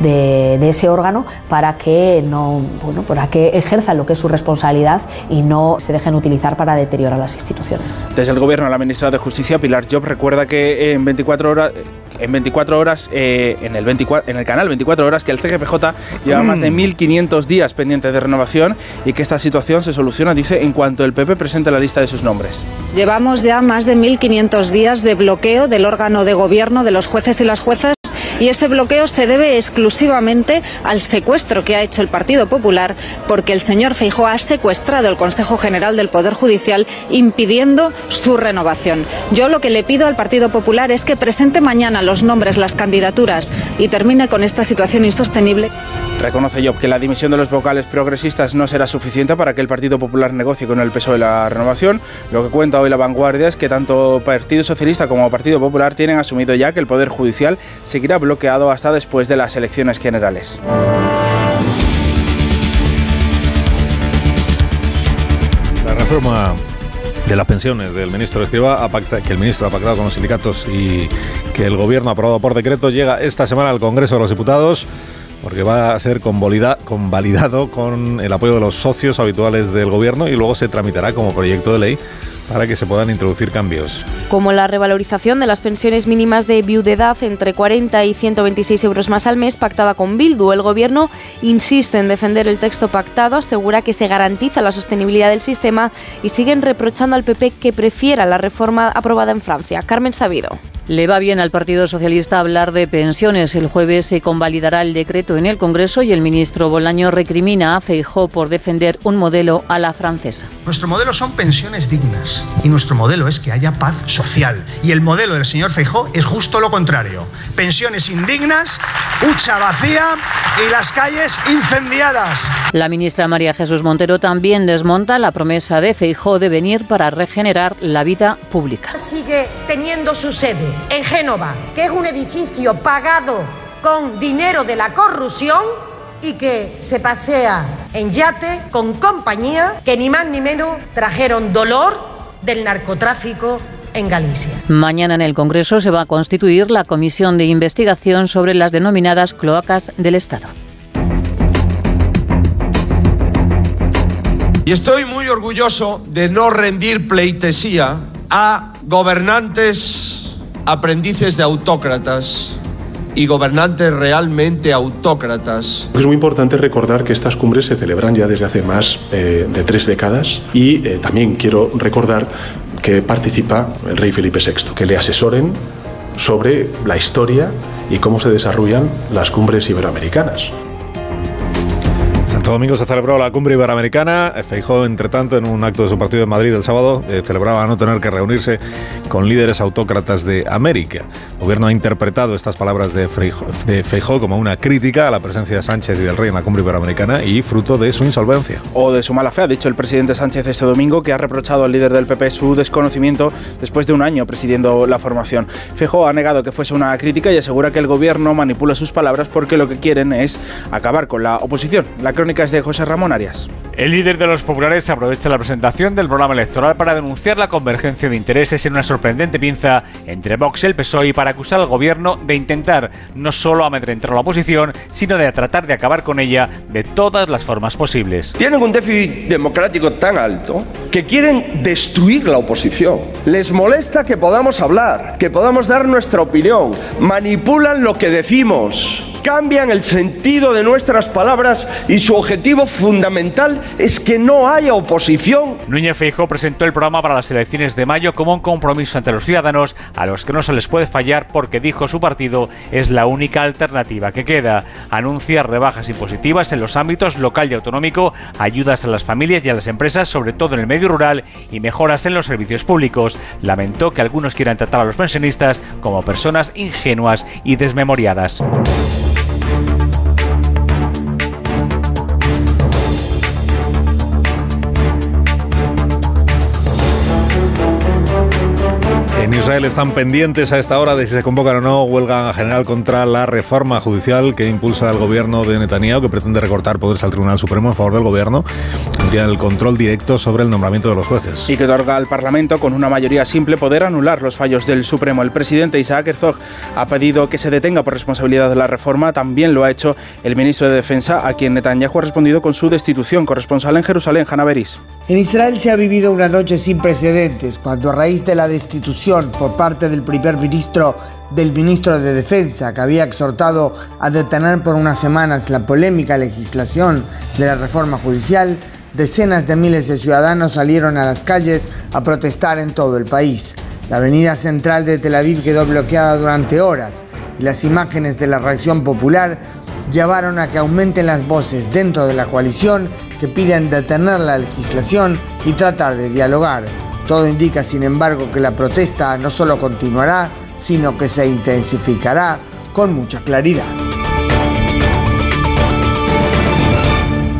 de, ese órgano para que no bueno, para que ejerzan lo que es su responsabilidad y no se dejen utilizar para deteriorar las instituciones. Desde el gobierno, la ministra de Justicia, Pilar Job, recuerda que en 24 horas en 24 horas eh, en, el 24, en el canal 24 horas que el CGPJ lleva más de 1.500 mm. días pendientes de renovación y que esta situación se soluciona, dice, en cuanto el PP presente la lista de sus nombres. Llevamos ya más de 1.500 días de bloqueo del órgano de gobierno de los jueces y las juezas y este bloqueo se debe exclusivamente al secuestro que ha hecho el Partido Popular porque el señor Feijóo ha secuestrado el Consejo General del Poder Judicial impidiendo su renovación. Yo lo que le pido al Partido Popular es que presente mañana los nombres, las candidaturas y termine con esta situación insostenible. Reconoce Job que la dimisión de los vocales progresistas no será suficiente para que el Partido Popular negocie con el peso de la renovación. Lo que cuenta hoy la vanguardia es que tanto Partido Socialista como Partido Popular tienen asumido ya que el Poder Judicial seguirá bloqueado hasta después de las elecciones generales. La reforma de las pensiones del ministro Escriba, que el ministro ha pactado con los sindicatos y que el gobierno ha aprobado por decreto, llega esta semana al Congreso de los Diputados porque va a ser convalidado con el apoyo de los socios habituales del gobierno y luego se tramitará como proyecto de ley para que se puedan introducir cambios. Como la revalorización de las pensiones mínimas de viudedad entre 40 y 126 euros más al mes pactada con Bildu. El Gobierno insiste en defender el texto pactado, asegura que se garantiza la sostenibilidad del sistema y siguen reprochando al PP que prefiera la reforma aprobada en Francia. Carmen Sabido. Le va bien al Partido Socialista hablar de pensiones. El jueves se convalidará el decreto en el Congreso y el ministro Bolaño recrimina a Feijó por defender un modelo a la francesa. Nuestro modelo son pensiones dignas y nuestro modelo es que haya paz social. Y el modelo del señor Feijó es justo lo contrario. Pensiones indignas, hucha vacía y las calles incendiadas. La ministra María Jesús Montero también desmonta la promesa de Feijó de venir para regenerar la vida pública. Sigue teniendo su sede en Génova, que es un edificio pagado con dinero de la corrupción y que se pasea en yate con compañía que ni más ni menos trajeron dolor del narcotráfico en Galicia. Mañana en el Congreso se va a constituir la comisión de investigación sobre las denominadas cloacas del Estado. Y estoy muy orgulloso de no rendir pleitesía a gobernantes aprendices de autócratas y gobernantes realmente autócratas. Es muy importante recordar que estas cumbres se celebran ya desde hace más eh, de tres décadas y eh, también quiero recordar que participa el rey Felipe VI, que le asesoren sobre la historia y cómo se desarrollan las cumbres iberoamericanas. Santo Domingo se celebró la cumbre iberoamericana. Feijó, entre tanto, en un acto de su partido en Madrid el sábado, eh, celebraba no tener que reunirse con líderes autócratas de América. El gobierno ha interpretado estas palabras de Feijó, como una crítica a la presencia de Sánchez y del rey en la cumbre iberoamericana y fruto de su insolvencia. O de su mala fe, ha dicho el presidente Sánchez este domingo, que ha reprochado al líder del PP su desconocimiento después de un año presidiendo la formación. Feijó ha negado que fuese una crítica y asegura que el gobierno manipula sus palabras porque lo que quieren es acabar con la oposición. La de José Ramón Arias. El líder de los populares aprovecha la presentación del programa electoral para denunciar la convergencia de intereses en una sorprendente pinza entre Vox y el PSOE y para acusar al gobierno de intentar no solo amedrentar a la oposición, sino de tratar de acabar con ella de todas las formas posibles. Tienen un déficit democrático tan alto que quieren destruir la oposición. Les molesta que podamos hablar, que podamos dar nuestra opinión, manipulan lo que decimos cambian el sentido de nuestras palabras y su objetivo fundamental es que no haya oposición. Núñez Feijóo presentó el programa para las elecciones de mayo como un compromiso ante los ciudadanos a los que no se les puede fallar porque dijo su partido es la única alternativa que queda. Anuncia rebajas impositivas en los ámbitos local y autonómico, ayudas a las familias y a las empresas, sobre todo en el medio rural, y mejoras en los servicios públicos. Lamentó que algunos quieran tratar a los pensionistas como personas ingenuas y desmemoriadas. Israel están pendientes a esta hora de si se convocan o no huelga general contra la reforma judicial que impulsa el gobierno de Netanyahu, que pretende recortar poderes al Tribunal Supremo en favor del gobierno, tendría el control directo sobre el nombramiento de los jueces. Y que otorga al Parlamento, con una mayoría simple, poder anular los fallos del Supremo. El presidente Isaac Herzog ha pedido que se detenga por responsabilidad de la reforma. También lo ha hecho el ministro de Defensa, a quien Netanyahu ha respondido con su destitución. Corresponsal en Jerusalén, Hanna Beris. En Israel se ha vivido una noche sin precedentes, cuando a raíz de la destitución por parte del primer ministro del ministro de Defensa, que había exhortado a detener por unas semanas la polémica legislación de la reforma judicial, decenas de miles de ciudadanos salieron a las calles a protestar en todo el país. La avenida central de Tel Aviv quedó bloqueada durante horas y las imágenes de la reacción popular llevaron a que aumenten las voces dentro de la coalición que piden detener la legislación y tratar de dialogar. Todo indica, sin embargo, que la protesta no solo continuará, sino que se intensificará con mucha claridad.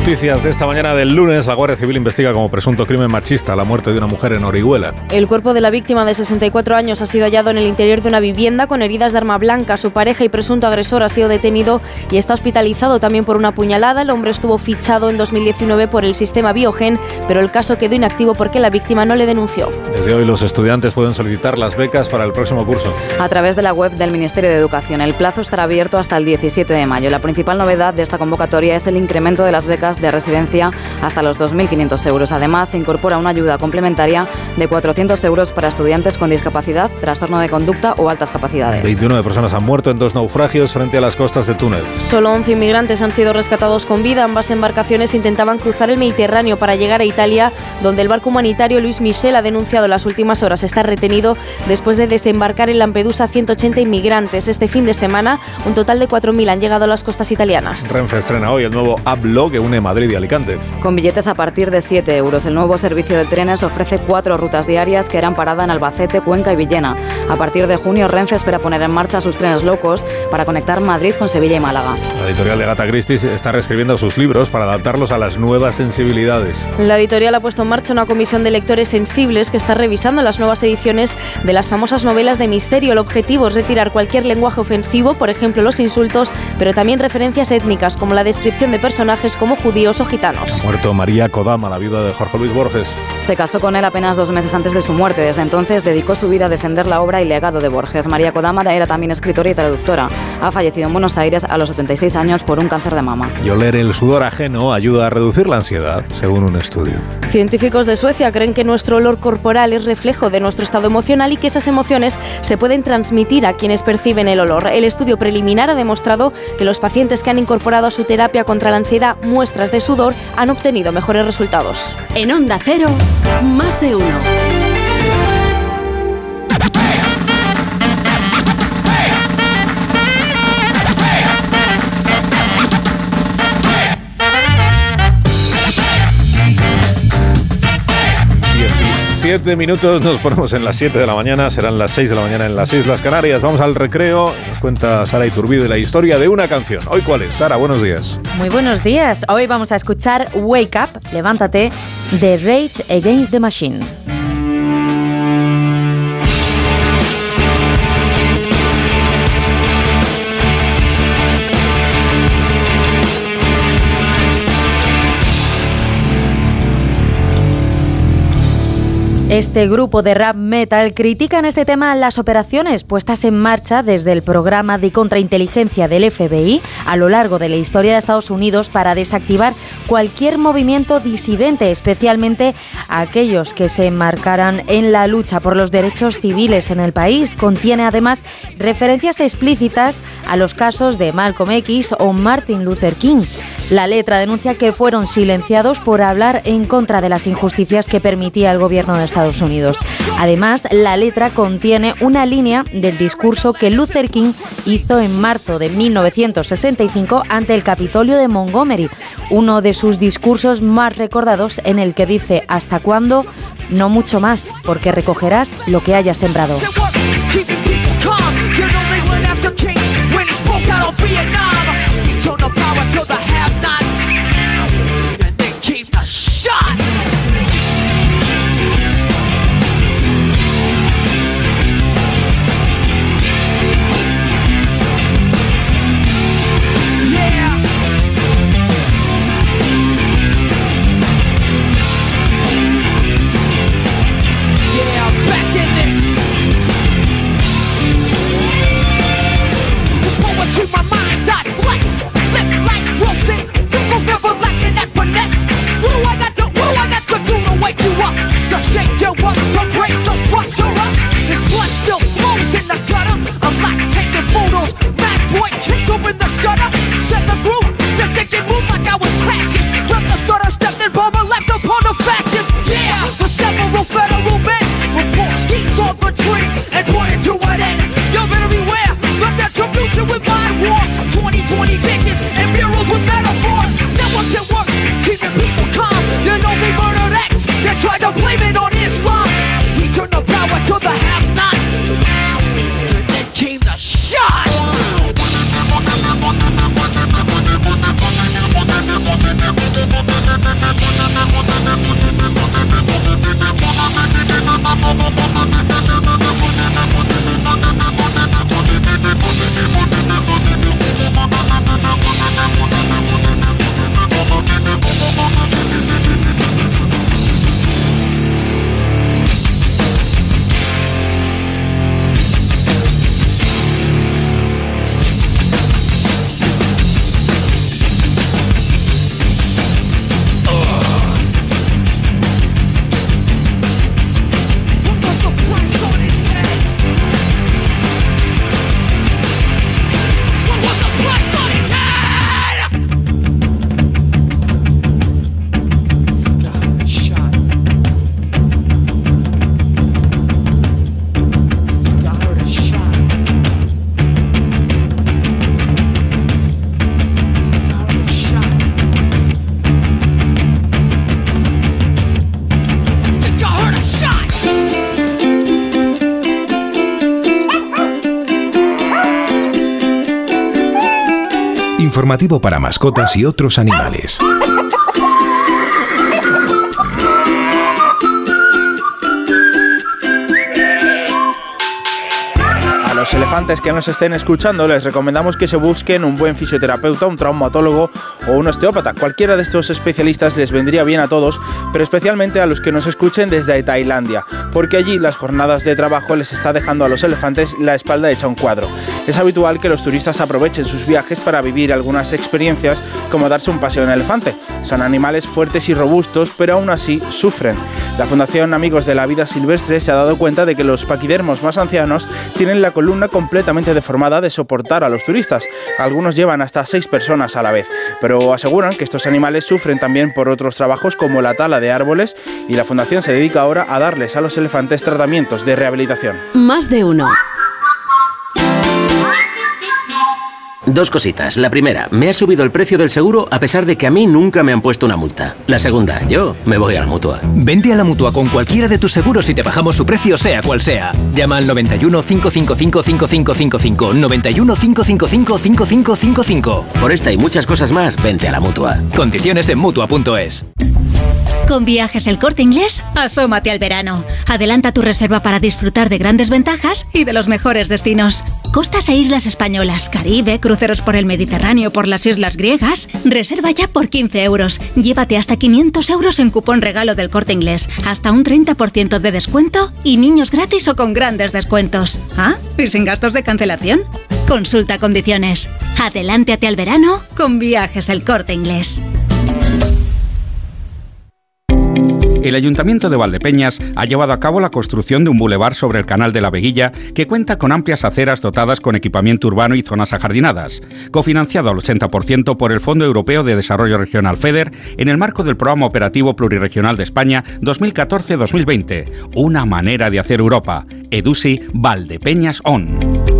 Noticias de esta mañana del lunes. La Guardia Civil investiga como presunto crimen machista la muerte de una mujer en Orihuela. El cuerpo de la víctima de 64 años ha sido hallado en el interior de una vivienda con heridas de arma blanca. Su pareja y presunto agresor ha sido detenido y está hospitalizado también por una puñalada. El hombre estuvo fichado en 2019 por el sistema Biogen, pero el caso quedó inactivo porque la víctima no le denunció. Desde hoy los estudiantes pueden solicitar las becas para el próximo curso. A través de la web del Ministerio de Educación. El plazo estará abierto hasta el 17 de mayo. La principal novedad de esta convocatoria es el incremento de las becas de residencia hasta los 2.500 euros. Además, se incorpora una ayuda complementaria de 400 euros para estudiantes con discapacidad, trastorno de conducta o altas capacidades. 29 personas han muerto en dos naufragios frente a las costas de Túnez. Solo 11 inmigrantes han sido rescatados con vida. Ambas embarcaciones intentaban cruzar el Mediterráneo para llegar a Italia, donde el barco humanitario Luis Michel ha denunciado en las últimas horas estar retenido después de desembarcar en Lampedusa 180 inmigrantes. Este fin de semana, un total de 4.000 han llegado a las costas italianas. Renfe estrena hoy el nuevo Hablo que une Madrid y Alicante. Con billetes a partir de 7 euros, el nuevo servicio de trenes ofrece cuatro rutas diarias que harán parada en Albacete, Cuenca y Villena. A partir de junio, Renfe espera poner en marcha sus trenes locos para conectar Madrid con Sevilla y Málaga. La editorial de Gata Christie está reescribiendo sus libros para adaptarlos a las nuevas sensibilidades. La editorial ha puesto en marcha una comisión de lectores sensibles que está revisando las nuevas ediciones de las famosas novelas de misterio. El objetivo es retirar cualquier lenguaje ofensivo, por ejemplo los insultos, pero también referencias étnicas como la descripción de personajes como judíos o gitanos. Ha muerto María Kodama, la viuda de Jorge Luis Borges. Se casó con él apenas dos meses antes de su muerte. Desde entonces dedicó su vida a defender la obra y legado de Borges. María Kodama era también escritora y traductora. Ha fallecido en Buenos Aires a los 86 años por un cáncer de mama. Y oler el sudor ajeno ayuda a reducir la ansiedad, según un estudio. Científicos de Suecia creen que nuestro olor corporal es reflejo de nuestro estado emocional y que esas emociones se pueden transmitir a quienes perciben el olor. El estudio preliminar ha demostrado que los pacientes que han incorporado a su terapia contra la ansiedad de sudor han obtenido mejores resultados. En Onda Cero, más de uno. Siete minutos, nos ponemos en las 7 de la mañana, serán las 6 de la mañana en las Islas Canarias. Vamos al recreo, nos cuenta Sara Iturbide la historia de una canción. ¿Hoy cuál es? Sara, buenos días. Muy buenos días. Hoy vamos a escuchar Wake Up, levántate, de Rage Against the Machine. Este grupo de rap metal critica en este tema las operaciones puestas en marcha desde el programa de contrainteligencia del FBI a lo largo de la historia de Estados Unidos para desactivar cualquier movimiento disidente, especialmente aquellos que se enmarcaran en la lucha por los derechos civiles en el país. Contiene además referencias explícitas a los casos de Malcolm X o Martin Luther King. La letra denuncia que fueron silenciados por hablar en contra de las injusticias que permitía el gobierno de Estados Además, la letra contiene una línea del discurso que Luther King hizo en marzo de 1965 ante el Capitolio de Montgomery, uno de sus discursos más recordados en el que dice ¿Hasta cuándo? No mucho más, porque recogerás lo que hayas sembrado. Shake your up to break the structure up. His blood still flows in the gutter. I'm like taking photos. Bad boy kicks open the shutter. Set the groove, just thinking move like I was crashes. From the stutter, stepped in bomber, left upon the fascists. Yeah, for several federal men. Report schemes on the tree and pointing to an end. You better beware. The retribution with mind war. 2020 visions and murals with metaphors. Networks at tried to blame it on Islam. We turned the power to the have-nots. Then came the shot. think Para mascotas y otros animales. A los elefantes que nos estén escuchando les recomendamos que se busquen un buen fisioterapeuta, un traumatólogo o un osteópata. Cualquiera de estos especialistas les vendría bien a todos, pero especialmente a los que nos escuchen desde Tailandia, porque allí las jornadas de trabajo les está dejando a los elefantes la espalda hecha un cuadro. Es habitual que los turistas aprovechen sus viajes para vivir algunas experiencias como darse un paseo en elefante. Son animales fuertes y robustos, pero aún así sufren. La Fundación Amigos de la Vida Silvestre se ha dado cuenta de que los paquidermos más ancianos tienen la columna completamente deformada de soportar a los turistas. Algunos llevan hasta seis personas a la vez, pero aseguran que estos animales sufren también por otros trabajos como la tala de árboles y la Fundación se dedica ahora a darles a los elefantes tratamientos de rehabilitación. Más de uno. Dos cositas. La primera, me ha subido el precio del seguro a pesar de que a mí nunca me han puesto una multa. La segunda, yo me voy a la mutua. Vente a la mutua con cualquiera de tus seguros y te bajamos su precio, sea cual sea. Llama al 91 555 5555. 91 555 5555. Por esta y muchas cosas más, vente a la mutua. Condiciones en mutua.es. Con viajes el corte inglés, asómate al verano. Adelanta tu reserva para disfrutar de grandes ventajas y de los mejores destinos. Costas e islas españolas, Caribe, cruceros por el Mediterráneo, por las islas griegas. Reserva ya por 15 euros. Llévate hasta 500 euros en cupón regalo del corte inglés, hasta un 30% de descuento y niños gratis o con grandes descuentos. ¿Ah? ¿Y sin gastos de cancelación? Consulta condiciones. Adelántate al verano con viajes el corte inglés. El Ayuntamiento de Valdepeñas ha llevado a cabo la construcción de un bulevar sobre el Canal de la Veguilla que cuenta con amplias aceras dotadas con equipamiento urbano y zonas ajardinadas, cofinanciado al 80% por el Fondo Europeo de Desarrollo Regional FEDER en el marco del Programa Operativo Pluriregional de España 2014-2020. Una manera de hacer Europa. EDUSI Valdepeñas ON.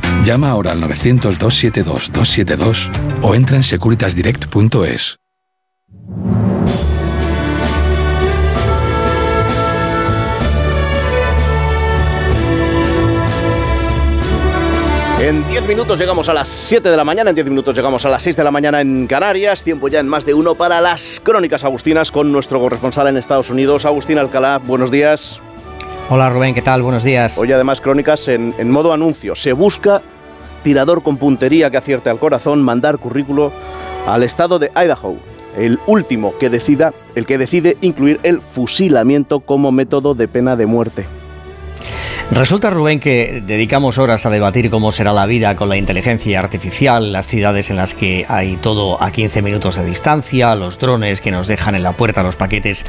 Llama ahora al 900-272-272 o entra en securitasdirect.es. En 10 minutos llegamos a las 7 de la mañana, en 10 minutos llegamos a las 6 de la mañana en Canarias. Tiempo ya en más de uno para las crónicas agustinas con nuestro corresponsal en Estados Unidos, Agustín Alcalá. Buenos días. Hola Rubén, ¿qué tal? Buenos días. Hoy además crónicas en, en modo anuncio. Se busca tirador con puntería que acierte al corazón, mandar currículo al estado de Idaho. El último que decida, el que decide incluir el fusilamiento como método de pena de muerte. Resulta, Rubén, que dedicamos horas a debatir cómo será la vida con la inteligencia artificial, las ciudades en las que hay todo a 15 minutos de distancia, los drones que nos dejan en la puerta los paquetes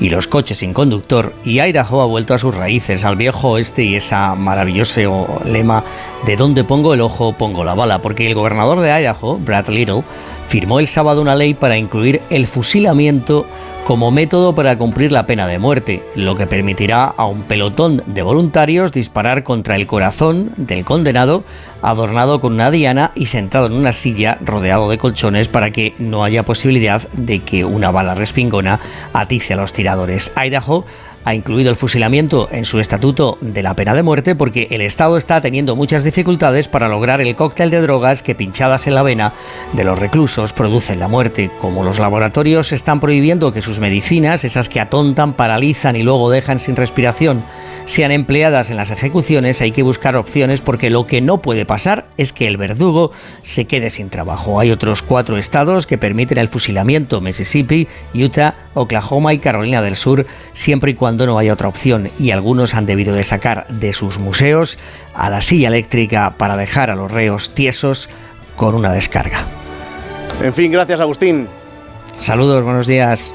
y los coches sin conductor. Y Idaho ha vuelto a sus raíces, al viejo oeste y esa maravilloso lema de donde pongo el ojo, pongo la bala, porque el gobernador de Idaho, Brad Little, firmó el sábado una ley para incluir el fusilamiento como método para cumplir la pena de muerte, lo que permitirá a un pelotón de voluntarios disparar contra el corazón del condenado adornado con una diana y sentado en una silla rodeado de colchones para que no haya posibilidad de que una bala respingona atice a los tiradores. Idaho ha incluido el fusilamiento en su estatuto de la pena de muerte porque el Estado está teniendo muchas dificultades para lograr el cóctel de drogas que pinchadas en la vena de los reclusos producen la muerte. Como los laboratorios están prohibiendo que sus medicinas, esas que atontan, paralizan y luego dejan sin respiración, sean empleadas en las ejecuciones, hay que buscar opciones porque lo que no puede pasar es que el verdugo se quede sin trabajo. Hay otros cuatro estados que permiten el fusilamiento, Mississippi, Utah, Oklahoma y Carolina del Sur, siempre y cuando no haya otra opción, y algunos han debido de sacar de sus museos a la silla eléctrica para dejar a los reos tiesos con una descarga. En fin, gracias Agustín. Saludos, buenos días.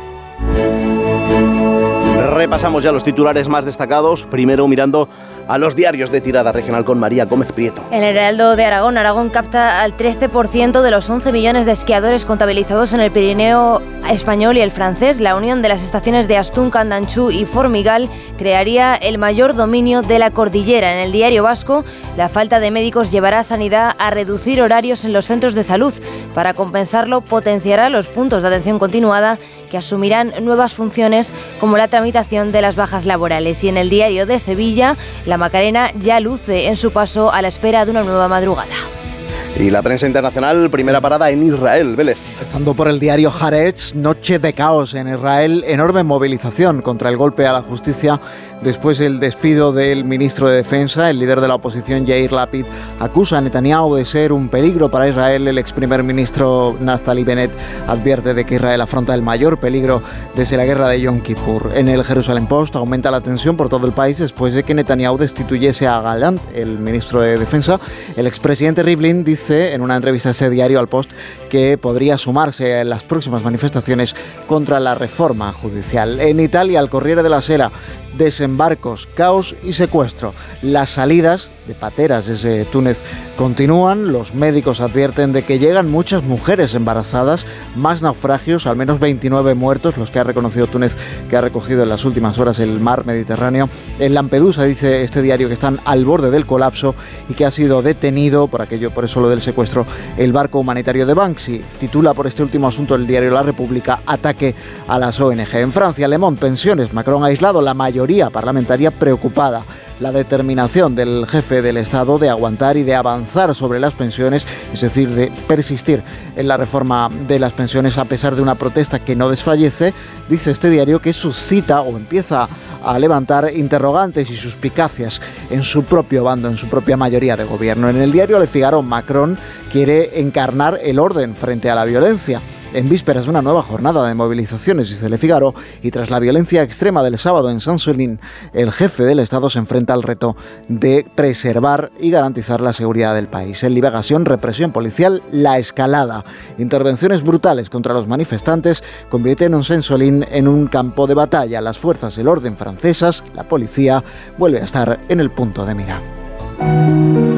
Repasamos ya los titulares más destacados, primero mirando a los diarios de tirada regional con María Gómez Prieto. El Heraldo de Aragón, Aragón capta al 13% de los 11 millones de esquiadores contabilizados en el Pirineo español y el francés. La unión de las estaciones de Astún, Candanchú y Formigal crearía el mayor dominio de la cordillera. En el diario vasco, la falta de médicos llevará a Sanidad a reducir horarios en los centros de salud. Para compensarlo, potenciará los puntos de atención continuada que asumirán nuevas funciones como la tramitación de las bajas laborales. Y en el diario de Sevilla, la Macarena ya luce en su paso a la espera de una nueva madrugada. Y la prensa internacional, primera parada en Israel, Vélez. Empezando por el diario Haaretz, noche de caos en Israel, enorme movilización contra el golpe a la justicia después del despido del ministro de Defensa, el líder de la oposición Yair Lapid, acusa a Netanyahu de ser un peligro para Israel. El ex primer ministro Naftali Bennett advierte de que Israel afronta el mayor peligro desde la guerra de Yom Kippur. En el Jerusalem Post aumenta la tensión por todo el país después de que Netanyahu destituyese a Galant, el ministro de Defensa. El expresidente Rivlin dice en una entrevista a ese diario al Post que podría sumarse en las próximas manifestaciones contra la reforma judicial. En Italia, el Corriere de la Sera desembarcos, caos y secuestro. Las salidas de pateras desde Túnez continúan. Los médicos advierten de que llegan muchas mujeres embarazadas, más naufragios, al menos 29 muertos, los que ha reconocido Túnez, que ha recogido en las últimas horas el mar Mediterráneo. En Lampedusa dice este diario que están al borde del colapso y que ha sido detenido por aquello, por eso lo del secuestro, el barco humanitario de Titula por este último asunto el diario La República Ataque a las ONG. En Francia, Le pensiones. Macron aislado la mayoría parlamentaria preocupada la determinación del jefe del Estado de aguantar y de avanzar sobre las pensiones, es decir, de persistir en la reforma de las pensiones a pesar de una protesta que no desfallece, dice este diario que suscita o empieza a levantar interrogantes y suspicacias en su propio bando, en su propia mayoría de gobierno. En el diario Le Figaro, Macron quiere encarnar el orden frente a la violencia en vísperas de una nueva jornada de movilizaciones, dice Le Figaro, y tras la violencia extrema del sábado en Saint-Solin, el jefe del Estado se enfrenta al reto de preservar y garantizar la seguridad del país. En liberación, represión policial, la escalada. Intervenciones brutales contra los manifestantes convierten a Saint-Solin en un campo de batalla. Las fuerzas del orden francesas, la policía, vuelve a estar en el punto de mira.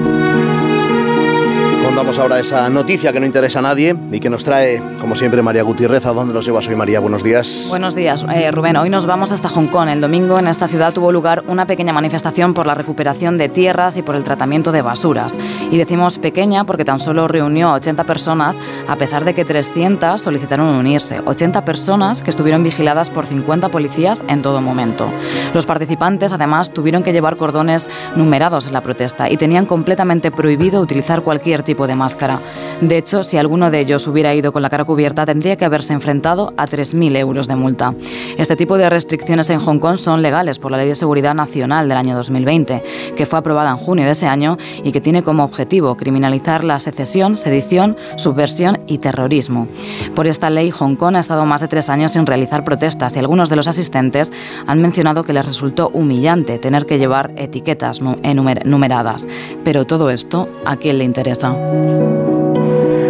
Contamos ahora esa noticia que no interesa a nadie y que nos trae, como siempre, María Gutiérrez. ¿A dónde nos llevas hoy, María? Buenos días. Buenos días, eh, Rubén. Hoy nos vamos hasta Hong Kong. El domingo en esta ciudad tuvo lugar una pequeña manifestación por la recuperación de tierras y por el tratamiento de basuras. Y decimos pequeña porque tan solo reunió a 80 personas, a pesar de que 300 solicitaron unirse. 80 personas que estuvieron vigiladas por 50 policías en todo momento. Los participantes, además, tuvieron que llevar cordones numerados en la protesta y tenían completamente prohibido utilizar cualquier tipo de máscara. De hecho, si alguno de ellos hubiera ido con la cara cubierta, tendría que haberse enfrentado a 3.000 euros de multa. Este tipo de restricciones en Hong Kong son legales por la Ley de Seguridad Nacional del año 2020, que fue aprobada en junio de ese año y que tiene como objetivo criminalizar la secesión, sedición, subversión y terrorismo. Por esta ley, Hong Kong ha estado más de tres años sin realizar protestas y algunos de los asistentes han mencionado que les resultó humillante tener que llevar etiquetas numeradas. Pero todo esto, ¿a quién le interesa?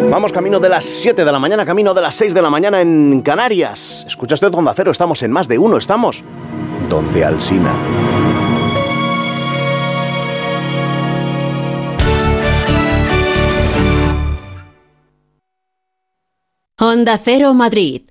Vamos camino de las 7 de la mañana, camino de las 6 de la mañana en Canarias. Escucha usted Onda Cero, estamos en más de uno, estamos donde Alsina. Onda Cero Madrid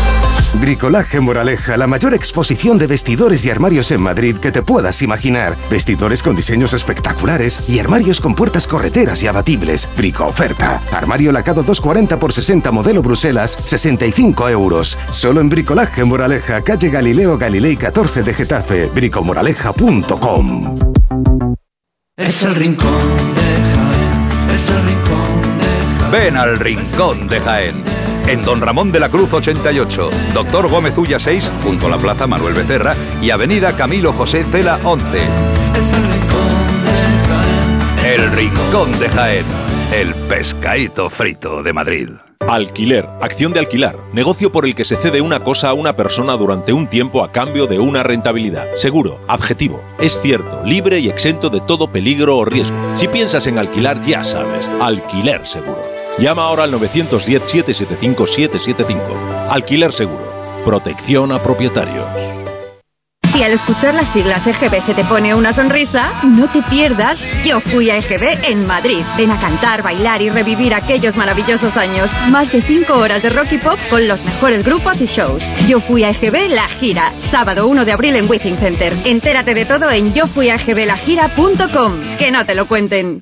Bricolaje Moraleja, la mayor exposición de vestidores y armarios en Madrid que te puedas imaginar. Vestidores con diseños espectaculares y armarios con puertas correteras y abatibles. Brico oferta. Armario lacado 240 por 60 modelo Bruselas, 65 euros. Solo en Bricolaje Moraleja, calle Galileo Galilei 14 de Getafe. bricomoraleja.com. Es el rincón de Jaén. Es el rincón de Jaén. Ven al rincón de Jaén en Don Ramón de la Cruz 88, Doctor Gómez Ulla 6, junto a la Plaza Manuel Becerra y Avenida Camilo José Cela 11. Es el rincón de Jaén. El rincón de Jaén, el pescadito frito de Madrid. Alquiler, acción de alquilar, negocio por el que se cede una cosa a una persona durante un tiempo a cambio de una rentabilidad. Seguro, objetivo, es cierto, libre y exento de todo peligro o riesgo. Si piensas en alquilar, ya sabes, alquiler seguro. Llama ahora al 910-775-775. Alquiler seguro. Protección a propietarios. Si al escuchar las siglas EGB se te pone una sonrisa, no te pierdas Yo fui a EGB en Madrid. Ven a cantar, bailar y revivir aquellos maravillosos años. Más de 5 horas de rock y pop con los mejores grupos y shows. Yo fui a EGB La Gira, sábado 1 de abril en Withing Center. Entérate de todo en yofuiagblagira.com. Que no te lo cuenten.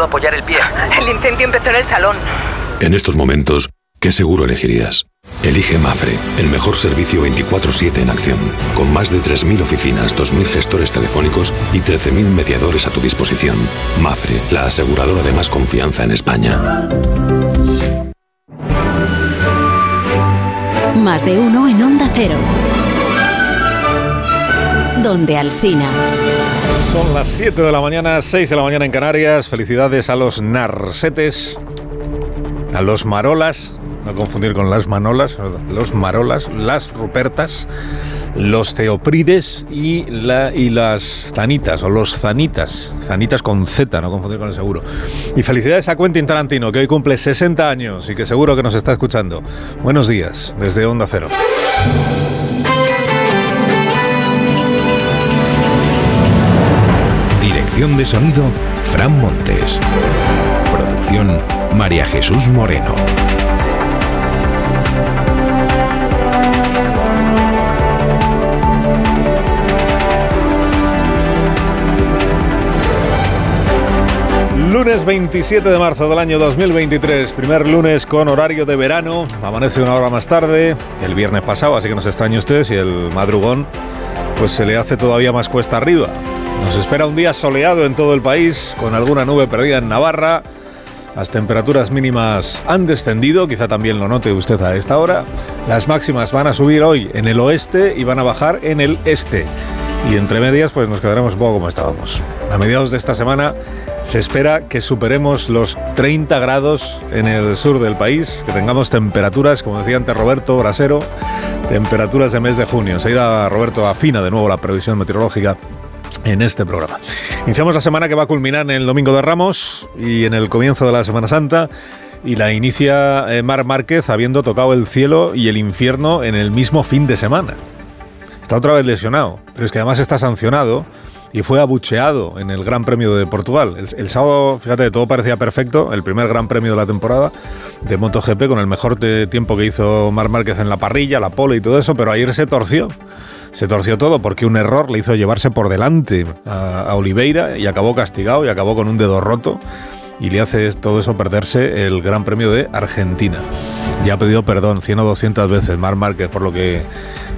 puedo apoyar el pie. El incendio empezó en el salón. En estos momentos, ¿qué seguro elegirías? Elige Mafre, el mejor servicio 24/7 en acción, con más de 3.000 oficinas, 2.000 gestores telefónicos y 13.000 mediadores a tu disposición. Mafre, la aseguradora de más confianza en España. Más de uno en Onda Cero. Donde Alsina. Son las 7 de la mañana, 6 de la mañana en Canarias. Felicidades a los narsetes, a los marolas, no confundir con las manolas, los marolas, las rupertas, los teoprides y, la, y las zanitas, o los zanitas, zanitas con Z, no confundir con el seguro. Y felicidades a Quentin Tarantino, que hoy cumple 60 años y que seguro que nos está escuchando. Buenos días, desde Onda Cero. De sonido, Fran Montes. Producción, María Jesús Moreno. Lunes 27 de marzo del año 2023, primer lunes con horario de verano, amanece una hora más tarde el viernes pasado, así que nos extrañe usted si el madrugón pues se le hace todavía más cuesta arriba. Nos espera un día soleado en todo el país, con alguna nube perdida en Navarra. Las temperaturas mínimas han descendido, quizá también lo note usted a esta hora. Las máximas van a subir hoy en el oeste y van a bajar en el este. Y entre medias, pues nos quedaremos un poco como estábamos. A mediados de esta semana se espera que superemos los 30 grados en el sur del país, que tengamos temperaturas, como decía antes Roberto Brasero, temperaturas de mes de junio. Enseguida Roberto afina de nuevo la previsión meteorológica en este programa. Iniciamos la semana que va a culminar en el Domingo de Ramos y en el comienzo de la Semana Santa. Y la inicia eh, Mar Márquez habiendo tocado el cielo y el infierno en el mismo fin de semana. Está otra vez lesionado, pero es que además está sancionado y fue abucheado en el Gran Premio de Portugal. El, sábado, fíjate, todo parecía perfecto, el primer Gran Premio de la temporada de MotoGP con el mejor de tiempo que hizo Mar Márquez en la parrilla, la pole y todo eso, pero ayer se torció. Se torció todo porque un error le hizo llevarse por delante a, Oliveira y acabó castigado y acabó con un dedo roto y le hace todo eso perderse el Gran Premio de Argentina. Ya ha pedido perdón 100 o 200 veces Mar Márquez por lo que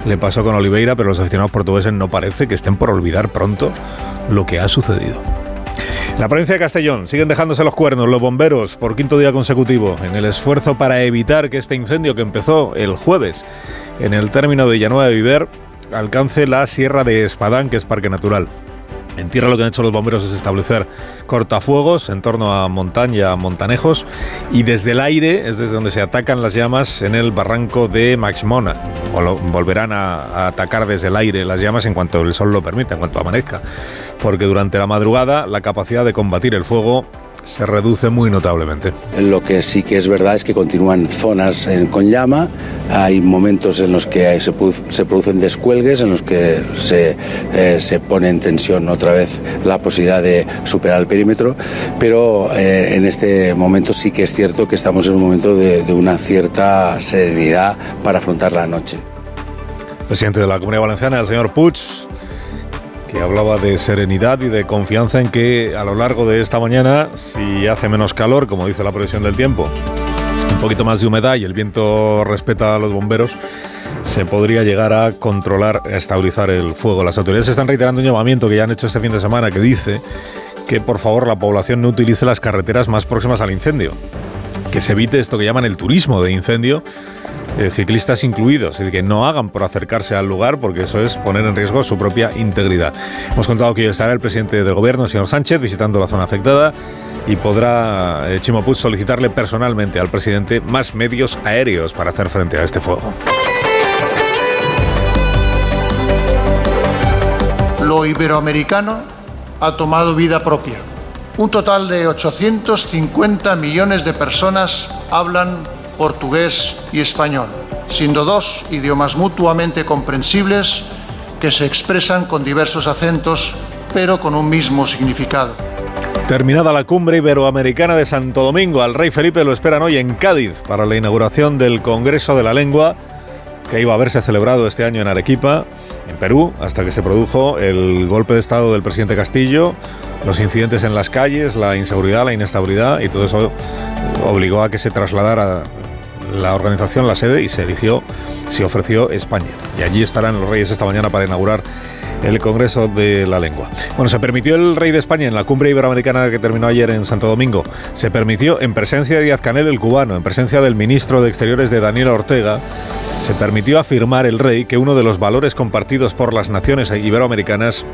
le pasó con Oliveira, pero los aficionados portugueses no parece que estén por olvidar pronto lo que ha sucedido. La provincia de Castellón siguen dejándose los cuernos los bomberos por quinto día consecutivo en el esfuerzo para evitar que este incendio que empezó el jueves en el término de Villanueva de Viver alcance la Sierra de Espadán, que es parque natural. En tierra lo que han hecho los bomberos es establecer cortafuegos en torno a montaña, montanejos, y desde el aire es desde donde se atacan las llamas en el barranco de Maxmona. Volverán a, atacar desde el aire las llamas en cuanto el sol lo permita, en cuanto amanezca, porque durante la madrugada la capacidad de combatir el fuego se reduce muy notablemente. Lo que sí que es verdad es que continúan zonas con llama, hay momentos en los que se, producen descuelgues, en los que se, eh, se, pone en tensión otra vez la posibilidad de superar el perímetro, pero eh, en este momento sí que es cierto que estamos en un momento de, de una cierta serenidad para afrontar la noche. Presidente de la Comunidad Valenciana, el señor Puig, que hablaba de serenidad y de confianza en que a lo largo de esta mañana, si hace menos calor, como dice la previsión del tiempo, un poquito más de humedad y el viento respeta a los bomberos, se podría llegar a controlar, a estabilizar el fuego. Las autoridades están reiterando un llamamiento que ya han hecho este fin de semana que dice que por favor la población no utilice las carreteras más próximas al incendio, que se evite esto que llaman el turismo de incendio eh, ciclistas incluidos, y que no hagan por acercarse al lugar porque eso es poner en riesgo su propia integridad. Hemos contado que estará el presidente del gobierno, el señor Sánchez, visitando la zona afectada y podrá eh, Chimo solicitarle personalmente al presidente más medios aéreos para hacer frente a este fuego. Lo iberoamericano ha tomado vida propia. Un total de 850 millones de personas hablan portugués y español, siendo dos idiomas mutuamente comprensibles que se expresan con diversos acentos, pero con un mismo significado. Terminada la cumbre iberoamericana de Santo Domingo, al rey Felipe lo esperan hoy en Cádiz para la inauguración del Congreso de la Lengua, que iba a haberse celebrado este año en Arequipa, en Perú, hasta que se produjo el golpe de Estado del presidente Castillo, los incidentes en las calles, la inseguridad, la inestabilidad, y todo eso obligó a que se trasladara la organización, la sede, y se eligió, se ofreció España. Y allí estarán los reyes esta mañana para inaugurar el Congreso de la Lengua. Bueno, se permitió el rey de España en la cumbre iberoamericana que terminó ayer en Santo Domingo. Se permitió en presencia de Díaz Canel, el cubano, en presencia del ministro de Exteriores de Daniel Ortega, se permitió afirmar el rey que uno de los valores compartidos por las naciones iberoamericanas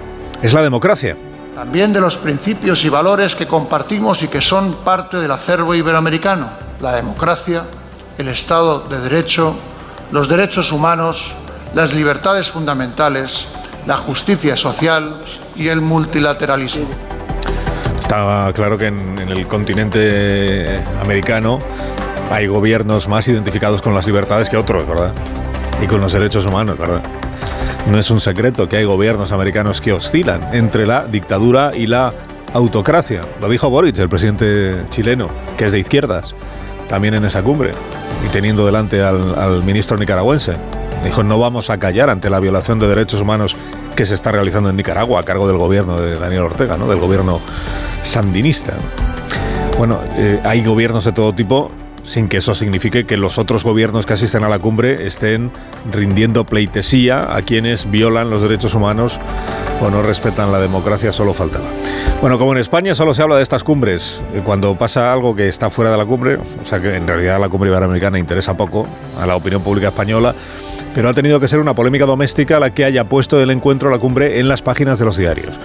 es la democracia. También de los principios y valores que compartimos y que son parte del acervo iberoamericano, la democracia, el Estado de Derecho, los derechos humanos, las libertades fundamentales, la justicia social y el multilateralismo. Está claro que en, el continente americano hay gobiernos más identificados con las libertades que otros, ¿verdad? Y con los derechos humanos, ¿verdad? No es un secreto que hay gobiernos americanos que oscilan entre la dictadura y la autocracia. Lo dijo Boric, el presidente chileno, que es de izquierdas, también en esa cumbre y teniendo delante al, ministro nicaragüense. Dijo, no vamos a callar ante la violación de derechos humanos que se está realizando en Nicaragua a cargo del gobierno de Daniel Ortega, ¿no? del gobierno sandinista. Bueno, eh, hay gobiernos de todo tipo sin que eso signifique que los otros gobiernos que asisten a la cumbre estén rindiendo pleitesía a quienes violan los derechos humanos o no respetan la democracia, solo faltaba. Bueno, como en España solo se habla de estas cumbres, eh, cuando pasa algo que está fuera de la cumbre, o sea que en realidad la cumbre iberoamericana interesa poco a la opinión pública española, pero ha tenido que ser una polémica doméstica la que haya puesto el encuentro a la cumbre en las páginas de los diarios.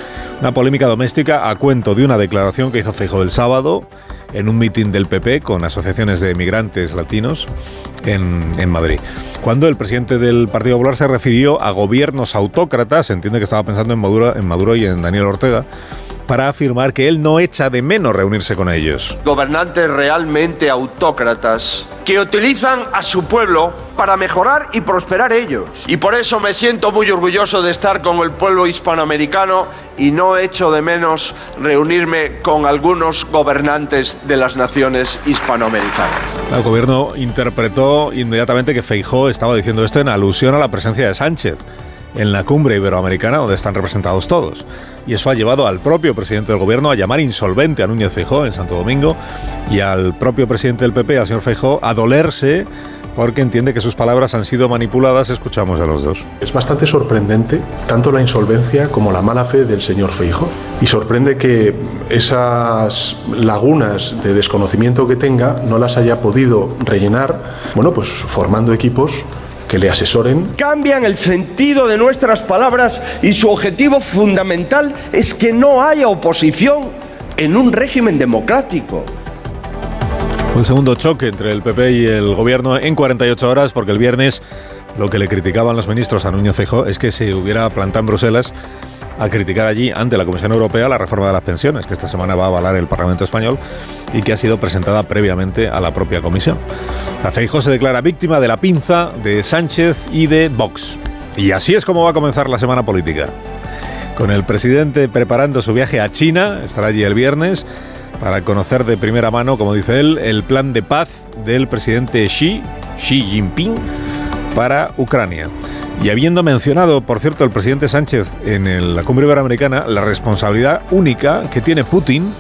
Una polémica doméstica a cuento de una declaración que hizo Feijóo el sábado en un mitin del PP con asociaciones de migrantes latinos en, en, Madrid. Cuando el presidente del Partido Popular se refirió a gobiernos autócratas, entiende que estaba pensando en Maduro, en Maduro y en Daniel Ortega, para afirmar que él no echa de menos reunirse con ellos. Gobernantes realmente autócratas que utilizan a su pueblo para mejorar y prosperar ellos. Y por eso me siento muy orgulloso de estar con el pueblo hispanoamericano y no echo de menos reunirme con algunos gobernantes de las naciones hispanoamericanas. El gobierno interpretó inmediatamente que Feijó estaba diciendo esto en alusión a la presencia de Sánchez en la cumbre iberoamericana donde están representados todos. Y eso ha llevado al propio presidente del gobierno a llamar insolvente a Núñez Feijó en Santo Domingo y al propio presidente del PP, al señor Feijó, a dolerse porque entiende que sus palabras han sido manipuladas. Escuchamos a los dos. Es bastante sorprendente tanto la insolvencia como la mala fe del señor Feijo. Y sorprende que esas lagunas de desconocimiento que tenga no las haya podido rellenar, bueno, pues formando equipos que le asesoren. Cambian el sentido de nuestras palabras y su objetivo fundamental es que no haya oposición en un régimen democrático. Fue el segundo choque entre el PP y el gobierno en 48 horas porque el viernes lo que le criticaban los ministros a Núñez Feijóo es que se hubiera plantado en Bruselas a criticar allí ante la Comisión Europea la reforma de las pensiones, que esta semana va a avalar el Parlamento Español y que ha sido presentada previamente a la propia Comisión. La Feijóo se declara víctima de la pinza de Sánchez y de Vox. Y así es como va a comenzar la semana política. Con el presidente preparando su viaje a China, estará allí el viernes, para conocer de primera mano, como dice él, el plan de paz del presidente Xi, Xi Jinping, para Ucrania. Y habiendo mencionado, por cierto, el presidente Sánchez en la cumbre iberoamericana la responsabilidad única que tiene Putin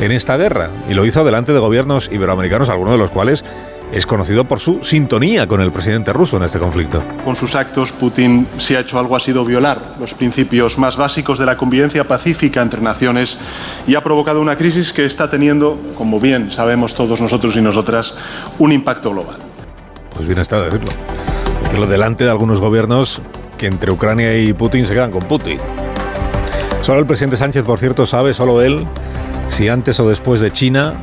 en esta guerra, y lo hizo delante de gobiernos iberoamericanos, algunos de los cuales es conocido por su sintonía con el presidente ruso en este conflicto. Con sus actos, Putin, si ha hecho algo, ha sido violar los principios más básicos de la convivencia pacífica entre naciones y ha provocado una crisis que está teniendo, como bien sabemos todos nosotros y nosotras, un impacto global. Pues bien está decirlo. Que lo delante de algunos gobiernos que entre Ucrania y Putin se quedan con Putin. Solo el presidente Sánchez, por cierto, sabe, solo él, si antes o después de China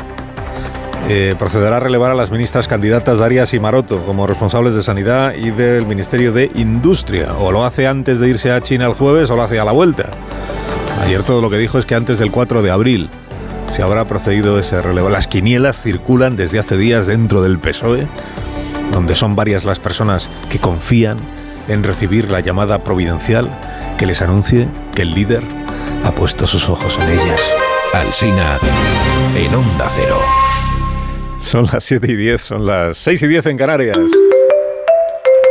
eh, procederá a relevar a las ministras candidatas Darias y Maroto como responsables de Sanidad y del Ministerio de Industria. O lo hace antes de irse a China el jueves o lo hace a la vuelta. Ayer todo lo que dijo es que antes del 4 de abril se habrá procedido ese relevo. Las quinielas circulan desde hace días dentro del PSOE, donde son varias las personas que confían en recibir la llamada providencial que les anuncie que el líder ha puesto sus ojos en ellas. Alsina en Onda Cero. Son las 7 y 10, son las 6 y 10 en Canarias.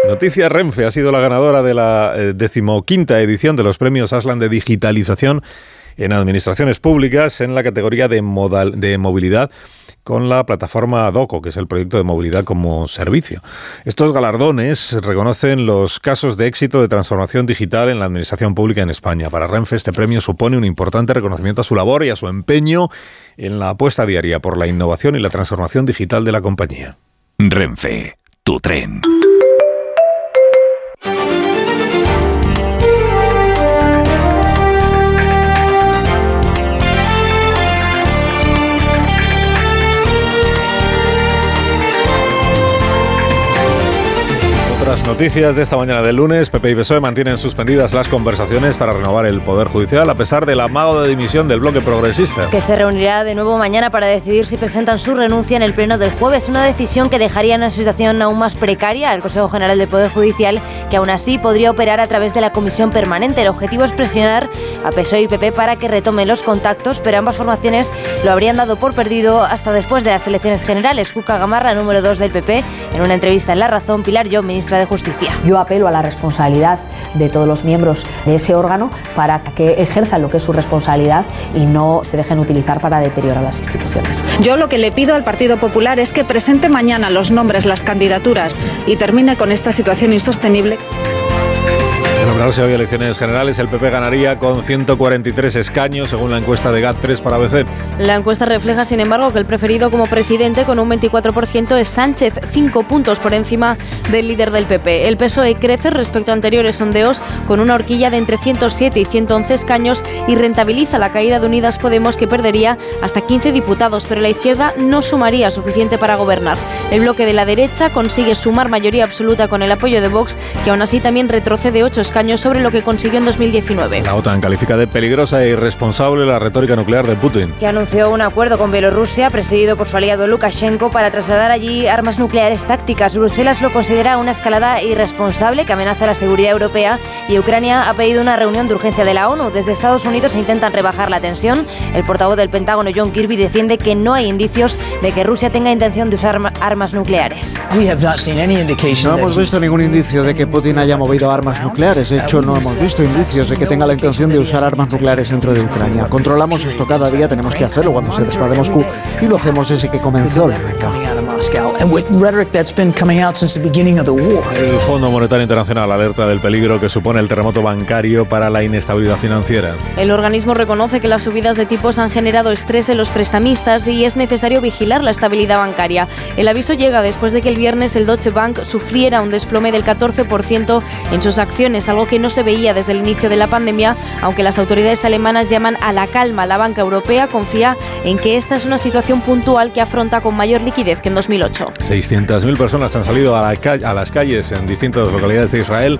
Noticia Renfe ha sido la ganadora de la eh, decimoquinta edición de los premios Aslan de Digitalización en Administraciones Públicas en la categoría de, modal, de movilidad con la plataforma DOCO, que es el proyecto de movilidad como servicio. Estos galardones reconocen los casos de éxito de transformación digital en la administración pública en España. Para Renfe este premio supone un importante reconocimiento a su labor y a su empeño en la apuesta diaria por la innovación y la transformación digital de la compañía. Renfe, tu tren. Otras noticias de esta mañana del lunes, PP y PSOE mantienen suspendidas las conversaciones para renovar el Poder Judicial a pesar del amago de dimisión del bloque progresista. Que se reunirá de nuevo mañana para decidir si presentan su renuncia en el pleno del jueves, una decisión que dejaría en una situación aún más precaria al Consejo General del Poder Judicial, que aún así podría operar a través de la Comisión Permanente. El objetivo es presionar a PSOE y PP para que retomen los contactos, pero ambas formaciones lo habrían dado por perdido hasta después de las elecciones generales. Cuca Gamarra, número 2 del PP, en una entrevista en La Razón, Pilar Yo, ministra de Justicia. Yo apelo a la responsabilidad de todos los miembros de ese órgano para que ejerzan lo que es su responsabilidad y no se dejen utilizar para deteriorar las instituciones. Yo lo que le pido al Partido Popular es que presente mañana los nombres, las candidaturas y termine con esta situación insostenible. De nombrarse hoy elecciones generales, el PP ganaría con 143 escaños, según la encuesta de GAT3 para ABC. La encuesta refleja, sin embargo, que el preferido como presidente con un 24% es Sánchez, cinco puntos por encima del líder del PP. El PSOE crece respecto a anteriores sondeos con una horquilla de entre 107 y 111 escaños y rentabiliza la caída de Unidas Podemos, que perdería hasta 15 diputados, pero la izquierda no sumaría suficiente para gobernar. El bloque de la derecha consigue sumar mayoría absoluta con el apoyo de Vox, que aún así también retrocede 8 escaños sobre lo que consiguió en 2019. La OTAN califica de peligrosa e irresponsable la retórica nuclear de Putin. Que anunció un acuerdo con Bielorrusia, presidido por su aliado Lukashenko, para trasladar allí armas nucleares tácticas. Bruselas lo considera una escalada irresponsable que amenaza la seguridad europea y Ucrania ha pedido una reunión de urgencia de la ONU. Desde Estados Unidos se intentan rebajar la tensión. El portavoz del Pentágono, John Kirby, defiende que no hay indicios de que Rusia tenga intención de usar armas nucleares. No hemos visto ningún indicio de que Putin haya movido armas nucleares. De hecho, no hemos visto indicios de que tenga la intención de usar armas nucleares dentro de Ucrania. Controlamos esto cada día, tenemos que hacerlo cuando se dispara de Moscú y lo hacemos desde que comenzó la guerra. Moscow, and with rhetoric that's been coming out since the beginning of the war. El Fondo Monetario Internacional alerta del peligro que supone el terremoto bancario para la inestabilidad financiera. El organismo reconoce que las subidas de tipos han generado estrés en los prestamistas y es necesario vigilar la estabilidad bancaria. El aviso llega después de que el viernes el Deutsche Bank sufriera un desplome del 14% en sus acciones, algo que no se veía desde el inicio de la pandemia, aunque las autoridades alemanas llaman a la calma. La banca europea confía en que esta es una situación puntual que afronta con mayor liquidez que en 2008. 600.000 personas han salido a, la a las calles en distintas localidades de Israel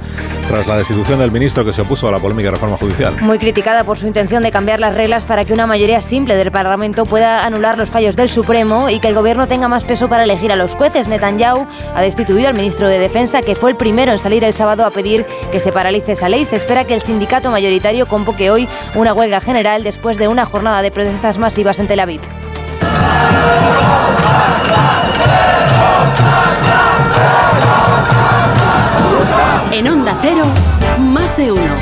tras la destitución del ministro que se opuso a la polémica reforma judicial. Muy criticada por su intención de cambiar las reglas para que una mayoría simple del Parlamento pueda anular los fallos del Supremo y que el gobierno tenga más peso para elegir a los jueces. Netanyahu ha destituido al ministro de Defensa, que fue el primero en salir el sábado a pedir que se paralice esa ley. Se espera que el sindicato mayoritario convoque hoy una huelga general después de una jornada de protestas masivas en Tel Aviv. En Onda Cero, más de uno.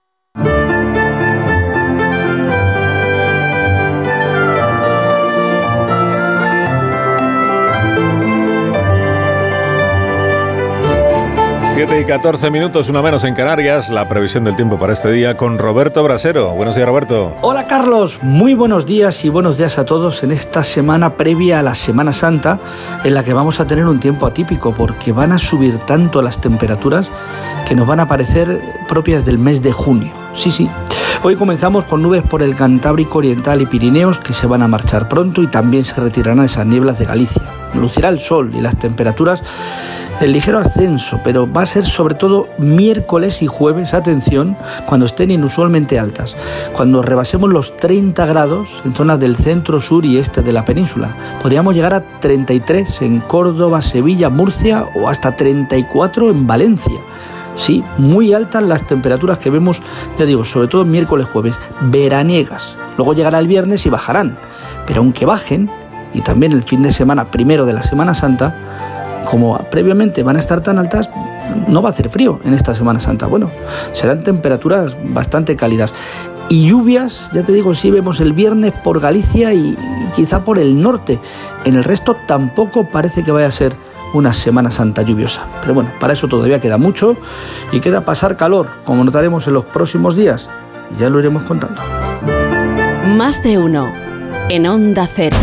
7 y 14 minutos, una menos en Canarias, la previsión del tiempo para este día con Roberto Brasero. Buenos días, Roberto. Hola, Carlos. Muy buenos días y buenos días a todos en esta semana previa a la Semana Santa, en la que vamos a tener un tiempo atípico, porque van a subir tanto las temperaturas que nos van a parecer propias del mes de junio. Sí, sí. Hoy comenzamos con nubes por el Cantábrico Oriental y Pirineos que se van a marchar pronto y también se retirarán esas nieblas de Galicia. Lucirá el sol y las temperaturas el ligero ascenso, pero va a ser sobre todo miércoles y jueves, atención, cuando estén inusualmente altas, cuando rebasemos los 30 grados en zonas del centro, sur y este de la península. Podríamos llegar a 33 en Córdoba, Sevilla, Murcia o hasta 34 en Valencia. Sí, muy altas las temperaturas que vemos, ya digo, sobre todo miércoles, jueves, veraniegas. Luego llegará el viernes y bajarán. Pero aunque bajen, y también el fin de semana primero de la Semana Santa, como previamente van a estar tan altas, no va a hacer frío en esta Semana Santa. Bueno, serán temperaturas bastante cálidas. Y lluvias, ya te digo, sí vemos el viernes por Galicia y, quizá por el norte. En el resto tampoco parece que vaya a ser una Semana Santa lluviosa. Pero bueno, para eso todavía queda mucho y queda pasar calor, como notaremos en los próximos días. Ya lo iremos contando. Más de uno en Onda Cero.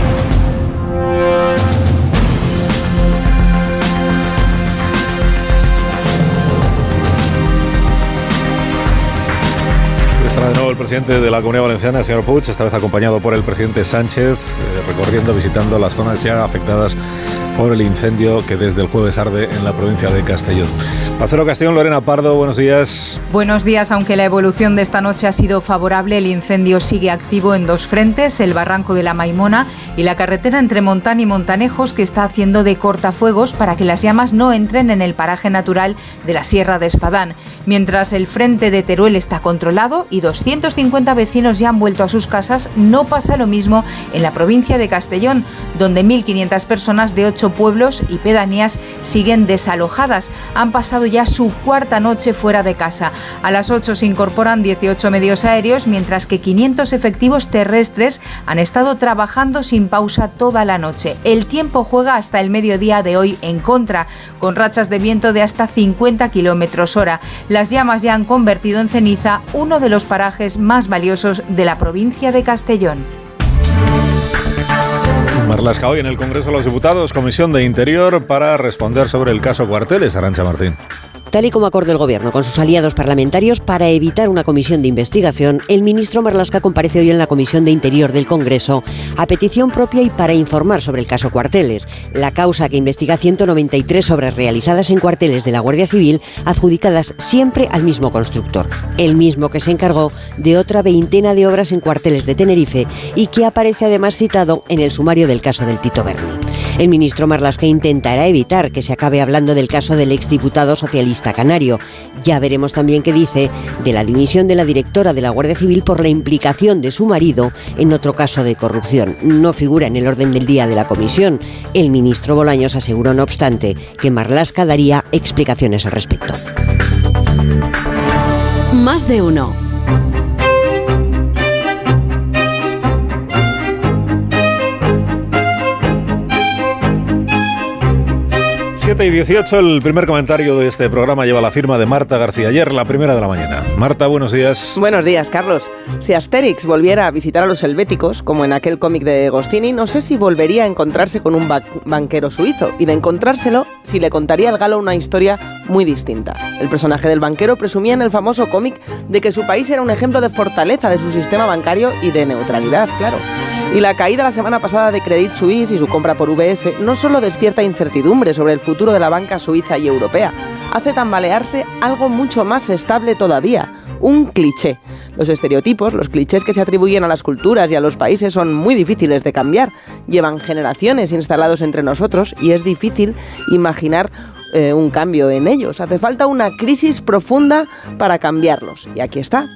Presidente de la Comunidad Valenciana, señor Puig, esta vez acompañado por el presidente Sánchez, eh, recorriendo, visitando las zonas ya afectadas por el incendio que desde el jueves arde en la provincia de Castellón. Acero Castellón, Lorena Pardo, buenos días. Buenos días, aunque la evolución de esta noche ha sido favorable, el incendio sigue activo en dos frentes, el barranco de la Maimona y la carretera entre Montán y Montanejos que está haciendo de cortafuegos para que las llamas no entren en el paraje natural de la Sierra de Espadán. Mientras el frente de Teruel está controlado y 250 vecinos ya han vuelto a sus casas, no pasa lo mismo en la provincia de Castellón, donde 1.500 personas de 8 pueblos y pedanías siguen desalojadas. Han pasado ya su cuarta noche fuera de casa. A las 8 se incorporan 18 medios aéreos, mientras que 500 efectivos terrestres han estado trabajando sin pausa toda la noche. El tiempo juega hasta el mediodía de hoy en contra, con rachas de viento de hasta 50 kilómetros hora. Las llamas ya han convertido en ceniza uno de los parajes más valiosos de la provincia de Castellón. Marlasca, hoy en el Congreso de los Diputados, Comisión de Interior para responder sobre el caso Cuarteles, Arancha Martín. Tal y como acordó el Gobierno con sus aliados parlamentarios para evitar una comisión de investigación, el ministro Marlasca comparece hoy en la Comisión de Interior del Congreso a petición propia y para informar sobre el caso Cuarteles, la causa que investiga 193 obras realizadas en cuarteles de la Guardia Civil adjudicadas siempre al mismo constructor, el mismo que se encargó de otra veintena de obras en cuarteles de Tenerife y que aparece además citado en el sumario del caso del Tito Berni. El ministro Marlasca intentará evitar que se acabe hablando del caso del exdiputado socialista canario. Ya veremos también qué dice de la dimisión de la directora de la Guardia Civil por la implicación de su marido en otro caso de corrupción. No figura en el orden del día de la comisión. El ministro Bolaños aseguró, no obstante, que Marlasca daría explicaciones al respecto. Más de uno. 7 y 18, el primer comentario de este programa lleva la firma de Marta García. Ayer, la primera de la mañana. Marta, buenos días. Buenos días, Carlos. Si Asterix volviera a visitar a los helvéticos, como en aquel cómic de Gostini, no sé si volvería a encontrarse con un banquero suizo. Y de encontrárselo, si le contaría al galo una historia muy distinta. El personaje del banquero presumía en el famoso cómic de que su país era un ejemplo de fortaleza de su sistema bancario y de neutralidad, claro. Y la caída la semana pasada de Credit Suisse y su compra por VS no solo despierta incertidumbre sobre el futuro de la banca suiza y europea, hace tambalearse algo mucho más estable todavía, un cliché. Los estereotipos, los clichés que se atribuyen a las culturas y a los países son muy difíciles de cambiar, llevan generaciones instalados entre nosotros y es difícil imaginar eh, un cambio en ellos. Hace falta una crisis profunda para cambiarlos. Y aquí está.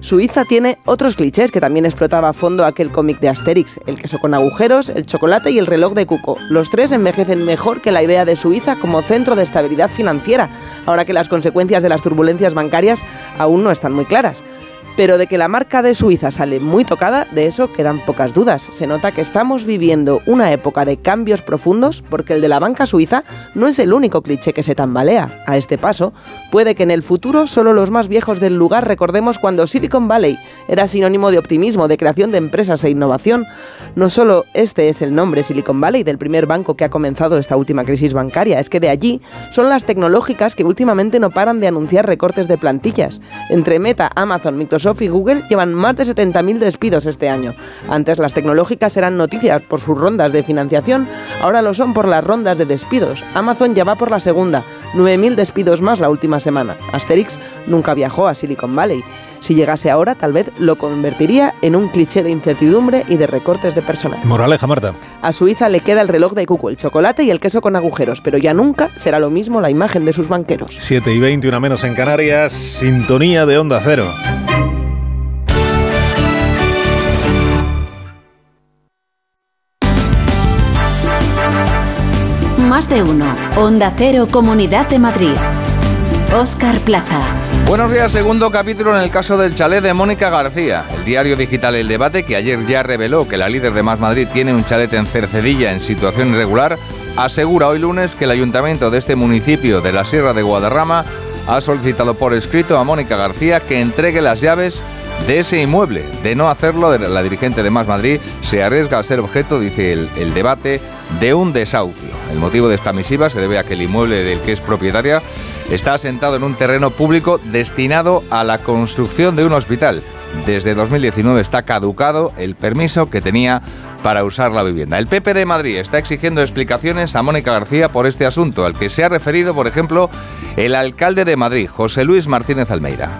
Suiza tiene otros clichés que también explotaba a fondo aquel cómic de Asterix, el queso con agujeros, el chocolate y el reloj de Cuco. Los tres envejecen mejor que la idea de Suiza como centro de estabilidad financiera, ahora que las consecuencias de las turbulencias bancarias aún no están muy claras. Pero de que la marca de Suiza sale muy tocada, de eso quedan pocas dudas. Se nota que estamos viviendo una época de cambios profundos porque el de la banca suiza no es el único cliché que se tambalea. A este paso, puede que en el futuro solo los más viejos del lugar recordemos cuando Silicon Valley era sinónimo de optimismo, de creación de empresas e innovación. No solo este es el nombre Silicon Valley del primer banco que ha comenzado esta última crisis bancaria, es que de allí son las tecnológicas que últimamente no paran de anunciar recortes de plantillas. Entre Meta, Amazon, Microsoft, y Google llevan más de 70.000 despidos este año. Antes las tecnológicas eran noticias por sus rondas de financiación, ahora lo son por las rondas de despidos. Amazon ya va por la segunda, 9.000 despidos más la última semana. Asterix nunca viajó a Silicon Valley. Si llegase ahora, tal vez lo convertiría en un cliché de incertidumbre y de recortes de personal. Moraleja, Marta. A Suiza le queda el reloj de Cuco, el chocolate y el queso con agujeros, pero ya nunca será lo mismo la imagen de sus banqueros. 7 y 20, una menos en Canarias, sintonía de Onda Cero. Más de uno. Onda Cero, Comunidad de Madrid. Oscar Plaza. Buenos días, segundo capítulo en el caso del chalet de Mónica García. El diario digital El Debate, que ayer ya reveló que la líder de Más Madrid tiene un chalet en Cercedilla en situación irregular, asegura hoy lunes que el ayuntamiento de este municipio de la Sierra de Guadarrama ha solicitado por escrito a Mónica García que entregue las llaves de ese inmueble. De no hacerlo, la dirigente de Más Madrid se arriesga a ser objeto, dice el, debate, de un desahucio. El motivo de esta misiva se debe a que el inmueble del que es propietaria está asentado en un terreno público destinado a la construcción de un hospital. Desde 2019 está caducado el permiso que tenía para usar la vivienda. El PP de Madrid está exigiendo explicaciones a Mónica García por este asunto, al que se ha referido, por ejemplo, el alcalde de Madrid, José Luis Martínez Almeida.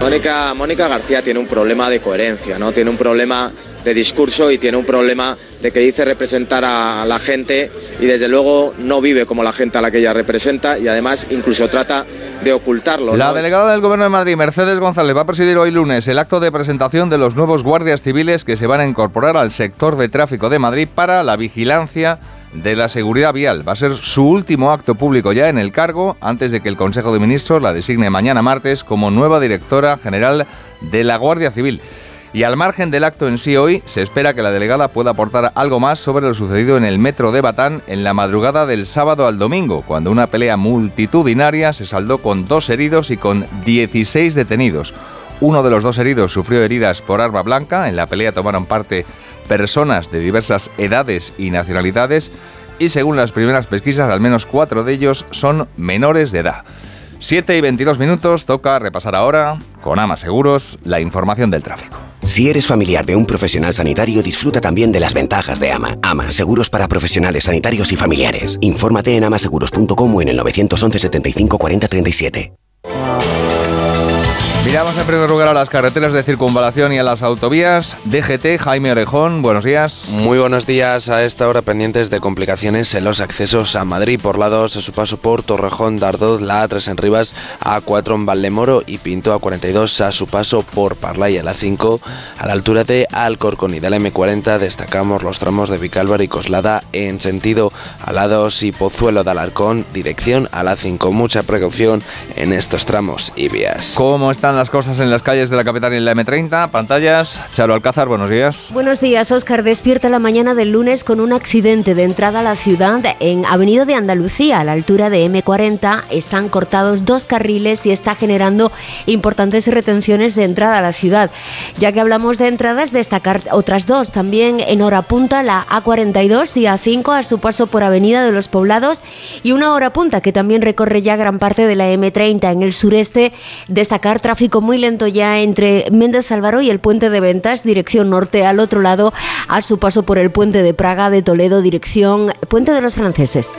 Mónica, Mónica García tiene un problema de coherencia, ¿no? Tiene un problema de discurso y tiene un problema de que dice representar a la gente y desde luego no vive como la gente a la que ella representa y además incluso trata de ocultarlo. La delegada del Gobierno de Madrid, Mercedes González, va a presidir hoy lunes el acto de presentación de los nuevos guardias civiles que se van a incorporar al sector de tráfico de Madrid para la vigilancia de la Seguridad Vial. Va a ser su último acto público ya en el cargo antes de que el Consejo de Ministros la designe mañana martes como nueva directora general de la Guardia Civil. Y al margen del acto en sí hoy, se espera que la delegada pueda aportar algo más sobre lo sucedido en el metro de Batán en la madrugada del sábado al domingo, cuando una pelea multitudinaria se saldó con dos heridos y con 16 detenidos. Uno de los dos heridos sufrió heridas por arma blanca, en la pelea tomaron parte personas de diversas edades y nacionalidades y según las primeras pesquisas al menos cuatro de ellos son menores de edad. 7 y 22 minutos, toca repasar ahora, con Ama Seguros, la información del tráfico. Si eres familiar de un profesional sanitario, disfruta también de las ventajas de Ama. Ama, seguros para profesionales sanitarios y familiares. Infórmate en amaseguros.com o en el 911 75 40 37. Miramos en primer lugar a las carreteras de circunvalación y a las autovías. DGT, Jaime Orejón, buenos días. Muy buenos días. A esta hora pendientes de complicaciones en los accesos a Madrid por lados a su paso por Torrejón, Dardoz, la A3 en Rivas, A4 en Valdemoro y Pinto A42 a su paso por Parlay a la 5. A la altura de Alcorcón y de la M40 destacamos los tramos de Vicálvaro y Coslada en sentido Alados y Pozuelo de Alarcón, dirección a la 5. Mucha precaución en estos tramos y vías. ¿Cómo están las cosas en las calles de la capital y en la M30? Pantallas. Charo Alcázar, buenos días. Buenos días, Óscar. Despierta la mañana del lunes con un accidente de entrada a la ciudad en Avenida de Andalucía, a la altura de M40. Están cortados dos carriles y está generando importantes retenciones de entrada a la ciudad. Ya que hablamos de entradas, destacar otras dos. También en hora punta, la A42 y A5 a su paso por Avenida de los Poblados y una hora punta que también recorre ya gran parte de la M30 en el sureste. Destacar tráfico muy lento ya entre Méndez Álvaro y el puente de ventas, dirección norte al otro lado, a su paso por el puente de Praga de Toledo, dirección puente de los franceses.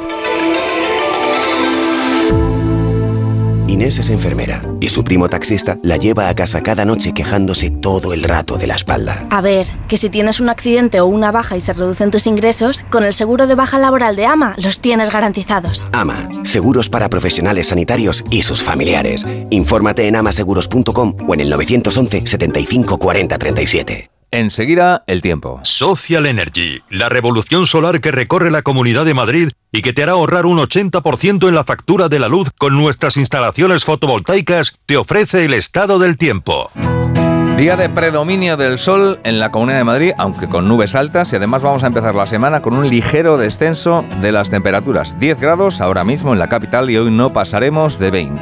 Inés es enfermera y su primo taxista la lleva a casa cada noche quejándose todo el rato de la espalda. A ver, que si tienes un accidente o una baja y se reducen tus ingresos, con el seguro de baja laboral de AMA los tienes garantizados. AMA, seguros para profesionales sanitarios y sus familiares. Infórmate en amaseguros.com o en el 911 75 40 37. Enseguida, el tiempo. Social Energy, la revolución solar que recorre la Comunidad de Madrid y que te hará ahorrar un 80% en la factura de la luz con nuestras instalaciones fotovoltaicas, te ofrece el estado del tiempo. Día de predominio del sol en la Comunidad de Madrid, aunque con nubes altas y además vamos a empezar la semana con un ligero descenso de las temperaturas. 10 grados ahora mismo en la capital y hoy no pasaremos de 20.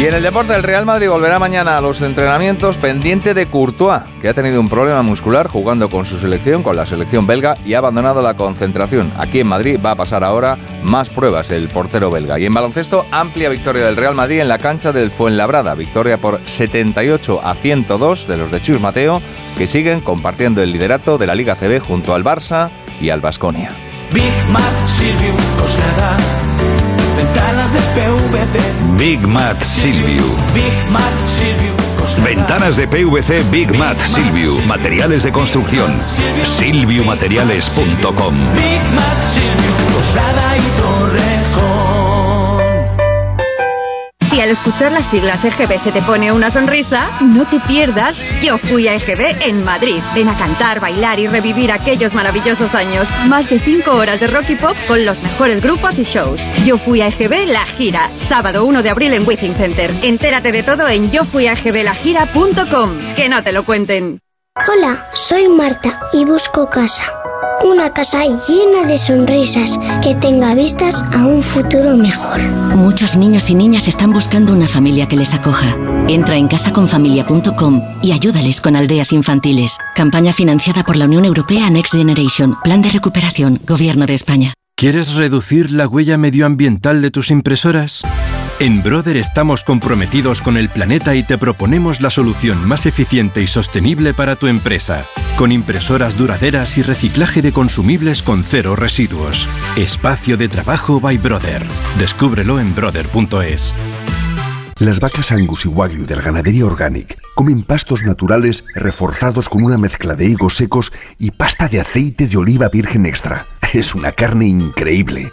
Y en el deporte, el Real Madrid volverá mañana a los entrenamientos pendiente de Courtois, que ha tenido un problema muscular jugando con su selección, con la selección belga, y ha abandonado la concentración. Aquí en Madrid va a pasar ahora más pruebas el portero belga. Y en baloncesto, amplia victoria del Real Madrid en la cancha del Fuenlabrada. Victoria por 78 a 102 de los de Chus Mateo, que siguen compartiendo el liderato de la Liga CB junto al Barça y al Basconia. Ventanas de PVC Big Mat Silviu. Big Mat Silviu Ventanas de PVC Big Mat Silviu. Materiales de construcción. Silviumateriales.com. Big Mat Silviu al escuchar las siglas EGB se te pone una sonrisa, no te pierdas Yo fui a EGB en Madrid. Ven a cantar, bailar y revivir aquellos maravillosos años. Más de 5 horas de rock y pop con los mejores grupos y shows. Yo fui a EGB La Gira, sábado 1 de abril en Withing Center. Entérate de todo en yofuiagblagira.com. Que no te lo cuenten. Hola, soy Marta y busco casa. Una casa llena de sonrisas que tenga vistas a un futuro mejor. Muchos niños y niñas están buscando una familia que les acoja. Entra en casaconfamilia.com y ayúdales con aldeas infantiles. Campaña financiada por la Unión Europea Next Generation. Plan de recuperación. Gobierno de España. ¿Quieres reducir la huella medioambiental de tus impresoras? En Brother estamos comprometidos con el planeta y te proponemos la solución más eficiente y sostenible para tu empresa, con impresoras duraderas y reciclaje de consumibles con cero residuos. Espacio de trabajo by Brother. Descúbrelo en brother.es. Las vacas Angus y Wagyu del Ganadería Organic comen pastos naturales reforzados con una mezcla de higos secos y pasta de aceite de oliva virgen extra. Es una carne increíble.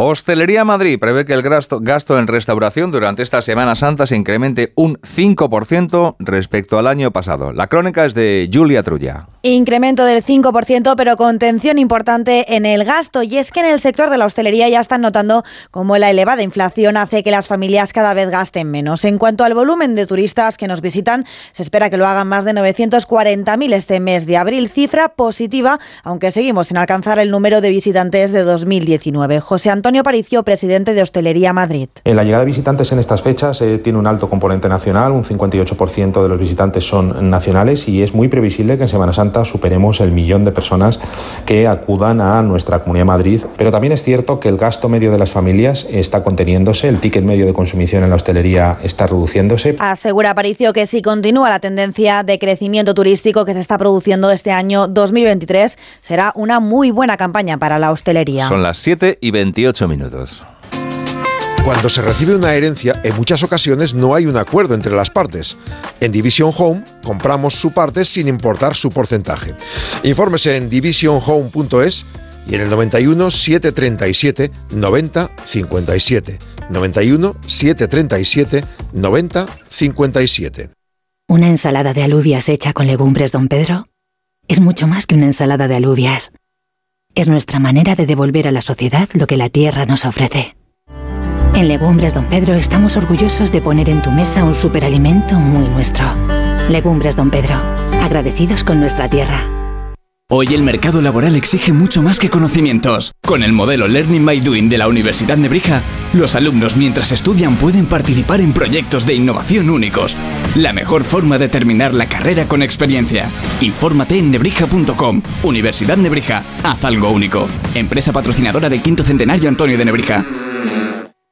Hostelería Madrid prevé que el gasto, en restauración durante esta Semana Santa se incremente un 5% respecto al año pasado. La crónica es de Julia Trulla. Incremento del 5%, pero contención importante en el gasto. Y es que en el sector de la hostelería ya están notando cómo la elevada inflación hace que las familias cada vez gasten menos. En cuanto al volumen de turistas que nos visitan, se espera que lo hagan más de 940.000 este mes de abril, cifra positiva, aunque seguimos sin alcanzar el número de visitantes de 2019. José Antonio Paricio, presidente de Hostelería Madrid. En la llegada de visitantes en estas fechas eh, tiene un alto componente nacional, un 58% de los visitantes son nacionales y es muy previsible que en Semana Santa superemos el millón de personas que acudan a nuestra Comunidad de Madrid. Pero también es cierto que el gasto medio de las familias está conteniéndose, el ticket medio de consumición en la hostelería está reduciéndose. Asegura Aparicio que si continúa la tendencia de crecimiento turístico que se está produciendo este año 2023, será una muy buena campaña para la hostelería. Son las 7 y 28 minutos. Cuando se recibe una herencia, en muchas ocasiones no hay un acuerdo entre las partes. En Division Home compramos su parte sin importar su porcentaje. Infórmese en divisionhome.es y en el 91 737 90 57. 91 737 90 57. Una ensalada de alubias hecha con legumbres, don Pedro, es mucho más que una ensalada de alubias. Es nuestra manera de devolver a la sociedad lo que la tierra nos ofrece. En Legumbres Don Pedro estamos orgullosos de poner en tu mesa un superalimento muy nuestro. Legumbres Don Pedro, agradecidos con nuestra tierra. Hoy el mercado laboral exige mucho más que conocimientos. Con el modelo Learning by Doing de la Universidad Nebrija, los alumnos mientras estudian pueden participar en proyectos de innovación únicos. La mejor forma de terminar la carrera con experiencia. Infórmate en nebrija.com. Universidad Nebrija, haz algo único. Empresa patrocinadora del quinto centenario Antonio de Nebrija.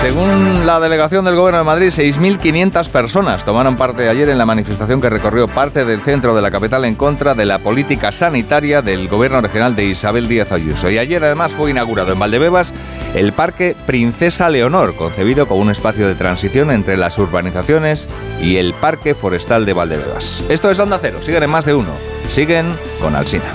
Según la delegación del Gobierno de Madrid, 6.500 personas tomaron parte ayer en la manifestación que recorrió parte del centro de la capital en contra de la política sanitaria del Gobierno regional de Isabel Díaz Ayuso. Y ayer además fue inaugurado en Valdebebas el Parque Princesa Leonor, concebido como un espacio de transición entre las urbanizaciones y el Parque Forestal de Valdebebas. Esto es Onda Cero, siguen en más de uno. Siguen con Alsina.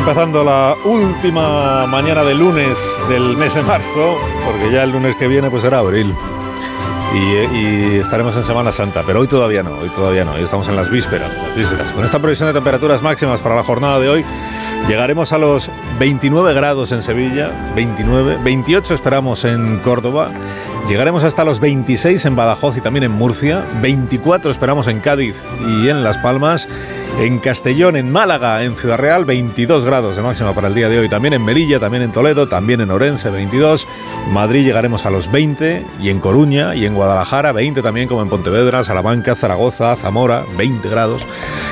Empezando la última mañana de lunes del mes de marzo, porque ya el lunes que viene pues será abril. Y, estaremos en Semana Santa, pero hoy todavía no, hoy todavía no, hoy estamos en las vísperas, las vísperas. Con esta previsión de temperaturas máximas para la jornada de hoy, llegaremos a los 29 grados en Sevilla, 29, 28 esperamos en Córdoba, llegaremos hasta los 26 en Badajoz y también en Murcia, 24 esperamos en Cádiz y en Las Palmas, en Castellón, en Málaga, en Ciudad Real, 22 grados de máxima para el día de hoy, también en Melilla, también en Toledo, también en Orense, 22, Madrid llegaremos a los 20 y en Coruña y en Guadalajara, 20 también como en Pontevedra, Salamanca, Zaragoza, Zamora, 20 grados.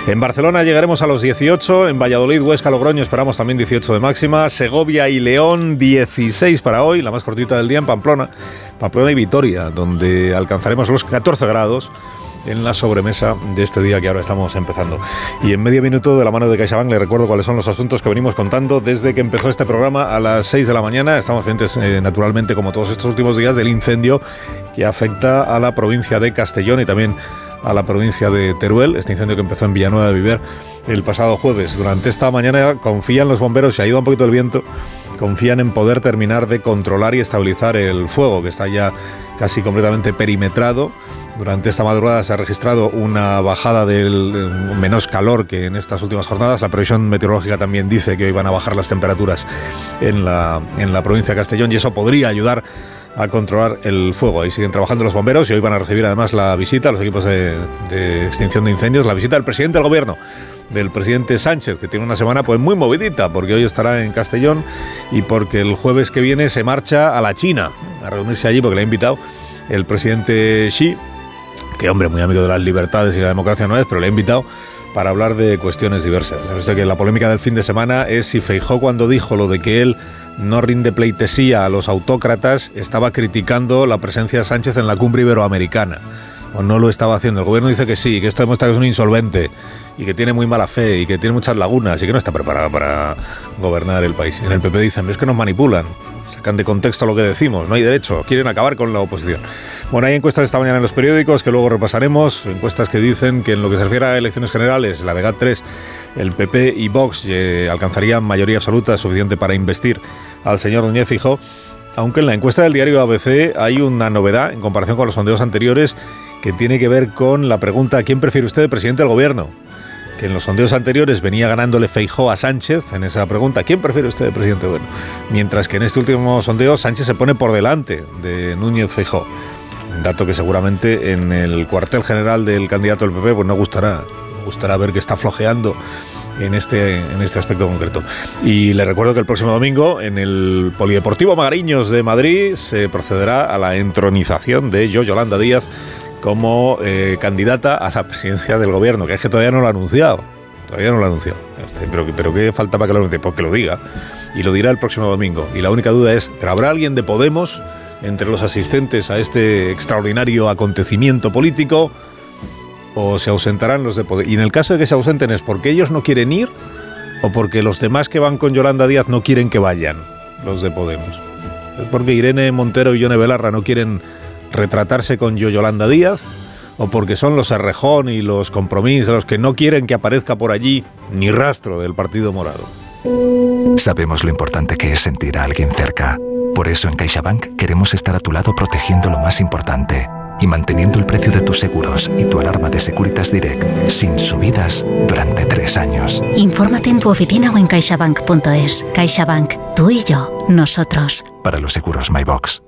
En Barcelona llegaremos a los 18, en Valladolid, Huesca, Logroño esperamos también 18 de máxima, Segovia y León 16 para hoy, la más cortita del día en Pamplona, Pamplona y Vitoria, donde alcanzaremos los 14 grados en la sobremesa de este día que ahora estamos empezando. Y en medio minuto de la mano de CaixaBank le recuerdo cuáles son los asuntos que venimos contando desde que empezó este programa a las 6 de la mañana. Estamos pendientes, eh, naturalmente, como todos estos últimos días, del incendio que afecta a la provincia de Castellón y también a la provincia de Teruel, este incendio que empezó en Villanueva de Viver el pasado jueves. Durante esta mañana confían los bomberos, se ha ido un poquito el viento, confían en poder terminar de controlar y estabilizar el fuego, que está ya casi completamente perimetrado. Durante esta madrugada se ha registrado una bajada del de menos calor que en estas últimas jornadas. La previsión meteorológica también dice que hoy van a bajar las temperaturas en la, en la provincia de Castellón y eso podría ayudar a controlar el fuego. Ahí siguen trabajando los bomberos y hoy van a recibir además la visita, los equipos de, de extinción de incendios, la visita del presidente del gobierno del presidente Sánchez, que tiene una semana pues muy movidita, porque hoy estará en Castellón y porque el jueves que viene se marcha a la China a reunirse allí, porque le ha invitado el presidente Xi, que hombre, muy amigo de las libertades y la democracia no es, pero le ha invitado para hablar de cuestiones diversas. Que la polémica del fin de semana es si Feijó cuando dijo lo de que él no rinde pleitesía a los autócratas, estaba criticando la presencia de Sánchez en la cumbre iberoamericana. O no lo estaba haciendo. El gobierno dice que sí, que esto demuestra que es un insolvente y que tiene muy mala fe y que tiene muchas lagunas y que no está preparado para gobernar el país. En el PP dicen, es que nos manipulan, sacan de contexto lo que decimos, no hay derecho, quieren acabar con la oposición. Bueno, hay encuestas esta mañana en los periódicos que luego repasaremos, encuestas que dicen que en lo que se refiere a elecciones generales, la de GAT3, el PP y Vox eh, alcanzarían mayoría absoluta suficiente para investir al señor Núñez Fijo, aunque en la encuesta del diario ABC hay una novedad en comparación con los sondeos anteriores que tiene que ver con la pregunta ¿quién prefiere usted presidente del gobierno? que en los sondeos anteriores venía ganándole Feijó a Sánchez en esa pregunta, ¿quién prefiere usted de presidente? Bueno, mientras que en este último sondeo Sánchez se pone por delante de Núñez Feijó. Dato que seguramente en el cuartel general del candidato del PP pues no gustará, gustará ver que está flojeando en este, en este aspecto concreto. Y le recuerdo que el próximo domingo en el Polideportivo Magariños de Madrid se procederá a la entronización de yo, Yolanda Díaz, como eh, candidata a la presidencia del gobierno, que es que todavía no lo ha anunciado. Todavía no lo ha anunciado. Pero, pero ¿qué falta para que lo anuncie? Pues que lo diga. Y lo dirá el próximo domingo. Y la única duda es, ¿pero habrá alguien de Podemos entre los asistentes a este extraordinario acontecimiento político? ¿O se ausentarán los de Podemos? Y en el caso de que se ausenten es porque ellos no quieren ir o porque los demás que van con Yolanda Díaz no quieren que vayan, los de Podemos. Es porque Irene Montero y Yone Belarra no quieren retratarse con Yo Yolanda Díaz o porque son los Errejón y los Compromís los que no quieren que aparezca por allí ni rastro del Partido Morado. Sabemos lo importante que es sentir a alguien cerca. Por eso en CaixaBank queremos estar a tu lado protegiendo lo más importante y manteniendo el precio de tus seguros y tu alarma de Securitas Direct sin subidas durante tres años. Infórmate en tu oficina o en caixabank.es. CaixaBank, tú y yo, nosotros. Para los seguros MyBox.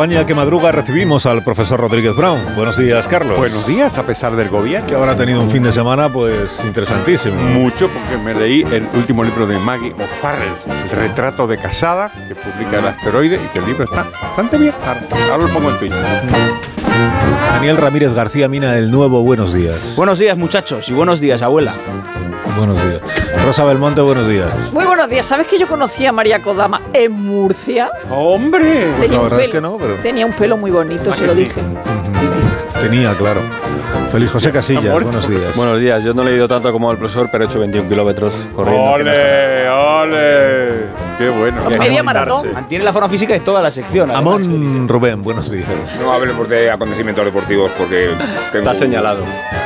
España que madruga recibimos al profesor Rodríguez Brown. Buenos días, Carlos. Buenos días, a pesar del gobierno. Que ahora ha tenido un fin de semana, pues, interesantísimo. Mucho, porque me leí el último libro de Maggie O'Farrell, El retrato de casada, que publica el asteroide, y que el libro está bastante bien. Ahora, lo pongo en Twitter. Daniel Ramírez García Mina, el nuevo Buenos Días. Buenos días, muchachos, y buenos días, abuela. Buenos días. Rosa Belmonte, buenos días. Muy buenos días. ¿Sabes que yo conocí a María Kodama en Murcia? ¡Hombre! Pues Tenía la un verdad es pelo- que no, pero Tenía un pelo muy bonito, se lo dije. tenía, claro. Feliz José Casillas, buenos días. Buenos días, yo no he leído tanto como el profesor, pero he hecho 21 kilómetros corriendo. ¡Ole! ¡Ole! ¡Qué bueno! Media maratón. Mantiene la forma física de toda la sección. además. Amón Rubén, buenos días. No hablemos de acontecimientos deportivos porque tengo Está señalado.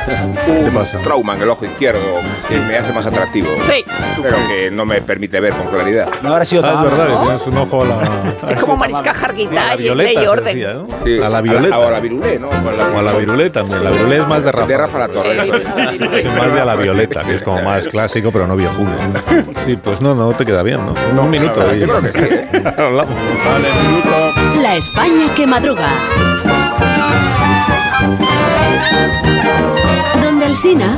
¿Qué pasa? un trauma en el ojo izquierdo que me hace más atractivo. Sí. Pero que no me permite ver con claridad. No habrá sido Ah, tan es verdad ¿no? que tienes un ojo a la, Es como Marisca Jarguita y violeta, Ley Orden. decía, ¿no? Sí. A la violeta. O a la virulé, ¿no? O a la virulé también. La virulé es más de Rafa. De Rafa La Torre. Es más de a la violeta, que es como más clásico, pero no viejuno. Sí, pues no, no te queda bien, ¿no? un minuto. Yo creo que sí, ¿eh? vale, minuto. La España que madruga. Donde el Sina.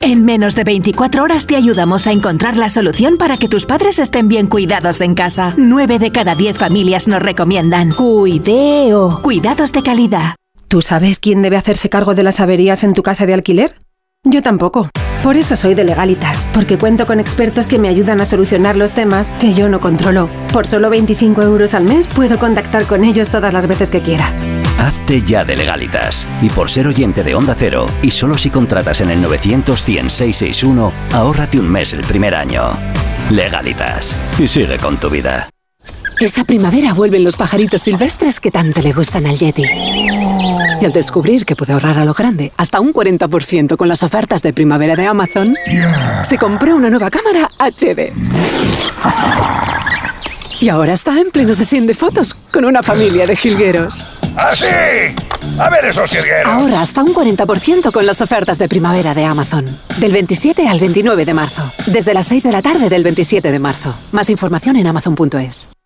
En menos de 24 horas te ayudamos a encontrar la solución para que tus padres estén bien cuidados en casa. 9 de cada 10 familias nos recomiendan. Cuideo. Cuidados de calidad. ¿Tú sabes quién debe hacerse cargo de las averías en tu casa de alquiler? Yo tampoco. Por eso soy de legalitas, porque cuento con expertos que me ayudan a solucionar los temas que yo no controlo. Por solo 25 euros al mes puedo contactar con ellos todas las veces que quiera. Hazte ya de legalitas. Y por ser oyente de Onda Cero, y solo si contratas en el 900 100 661, ahórrate un mes el primer año. Legalitas. Y sigue con tu vida. Esta primavera vuelven los pajaritos silvestres que tanto le gustan al Yeti. Y al descubrir que puede ahorrar a lo grande hasta un 40% con las ofertas de primavera de Amazon, se compró una nueva cámara HD. Y ahora está en pleno sesión de fotos con una familia de jilgueros. ¡Ah, sí! A ver esos jilgueros. Ahora hasta un 40% con las ofertas de primavera de Amazon. Del 27 al 29 de marzo. Desde las 6 de la tarde del 27 de marzo. Más información en amazon.es.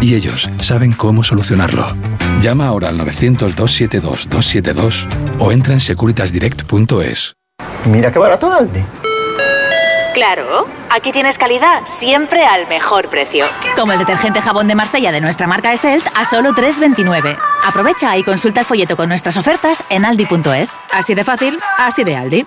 y ellos saben cómo solucionarlo. Llama ahora al 900-272-272 o entra en securitasdirect.es. Mira qué barato Aldi. Claro, aquí tienes calidad siempre al mejor precio. Como el detergente jabón de Marsella de nuestra marca Eselt a solo 3,29. Aprovecha y consulta el folleto con nuestras ofertas en aldi.es. Así de fácil, así de Aldi.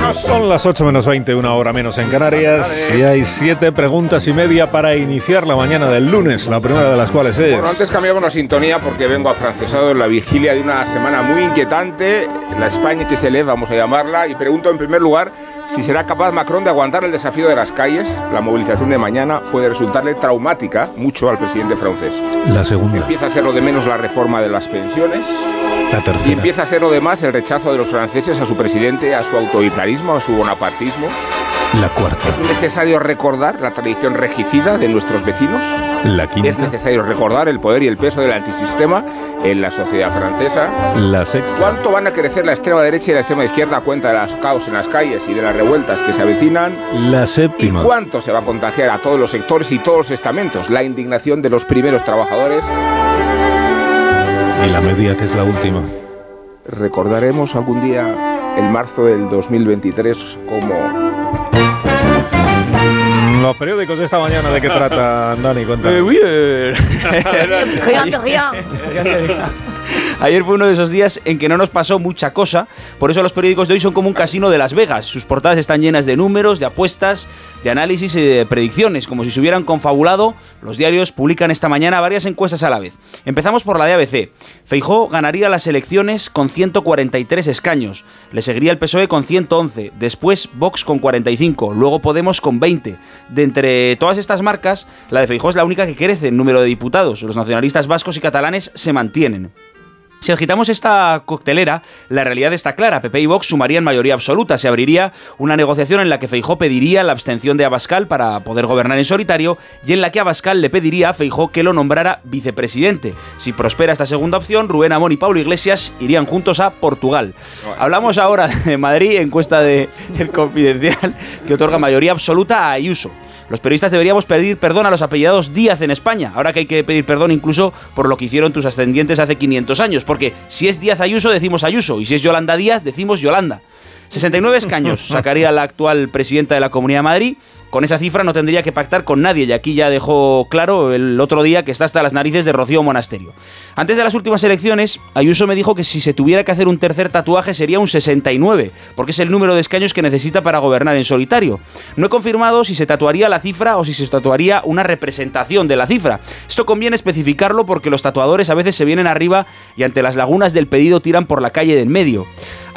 Vámonos. Son las 8 menos 20, una hora menos en Canarias. Y hay siete preguntas y media para iniciar la mañana del lunes, la primera de las cuales es. Bueno, antes cambiamos la sintonía porque vengo afrancesado en la vigilia de una semana muy inquietante, la España que se lee, vamos a llamarla, y pregunto en primer lugar si será capaz Macron de aguantar el desafío de las calles. La movilización de mañana puede resultarle traumática mucho al presidente francés. La segunda. Empieza a ser lo de menos la reforma de las pensiones. La Y tercera. empieza a ser lo demás el rechazo de los franceses a su presidente, a su autoritarismo, a su bonapartismo. La cuarta. ¿Es necesario recordar la tradición regicida de nuestros vecinos? La quinta. ¿Es necesario recordar el poder y el peso del antisistema en la sociedad francesa? La sexta. ¿Cuánto van a crecer la extrema derecha y la extrema izquierda a cuenta de los caos en las calles y de las revueltas que se avecinan? La séptima. ¿Cuánto se va a contagiar a todos los sectores y todos los estamentos? La indignación de los primeros trabajadores. Y la media, que es la última. Recordaremos algún día el marzo del 2023 como Los periódicos de esta mañana, ¿de qué tratan, Dani? Cuéntame. Eh, bien. Ayer fue uno de esos días en que no nos pasó mucha cosa, por eso los periódicos de hoy son como un casino de Las Vegas. Sus portadas están llenas de números, de apuestas, de análisis y de predicciones, como si se hubieran confabulado. Los diarios publican esta mañana varias encuestas a la vez. Empezamos por la de ABC. Feijó ganaría las elecciones con 143 escaños. Le seguiría el PSOE con 111, después Vox con 45, luego Podemos con 20. De entre todas estas marcas, la de Feijó es la única que crece en número de diputados. Los nacionalistas vascos y catalanes se mantienen. Si agitamos esta coctelera, la realidad está clara. PP y Vox sumarían mayoría absoluta. Se abriría una negociación en la que Feijó pediría la abstención de Abascal para poder gobernar en solitario y en la que Abascal le pediría a Feijó que lo nombrara vicepresidente. Si prospera esta segunda opción, Rubén Amón y Pablo Iglesias irían juntos a Portugal. Hablamos ahora de Madrid, encuesta de El Confidencial, que otorga mayoría absoluta a Ayuso. Los periodistas deberíamos pedir perdón a los apellidados Díaz en España, ahora que hay que pedir perdón incluso por lo que hicieron tus ascendientes hace 500 años, porque si es Díaz Ayuso decimos Ayuso. Y si es Yolanda Díaz decimos Yolanda. 69 escaños sacaría la actual presidenta de la Comunidad de Madrid. Con esa cifra no tendría que pactar con nadie y aquí ya dejó claro el otro día que está hasta las narices de Rocío Monasterio. Antes de las últimas elecciones, Ayuso me dijo que si se tuviera que hacer un tercer tatuaje sería un 69, porque es el número de escaños que necesita para gobernar en solitario. No he confirmado si se tatuaría la cifra o si se tatuaría una representación de la cifra. Esto conviene especificarlo porque los tatuadores a veces se vienen arriba y ante las lagunas del pedido tiran por la calle del medio.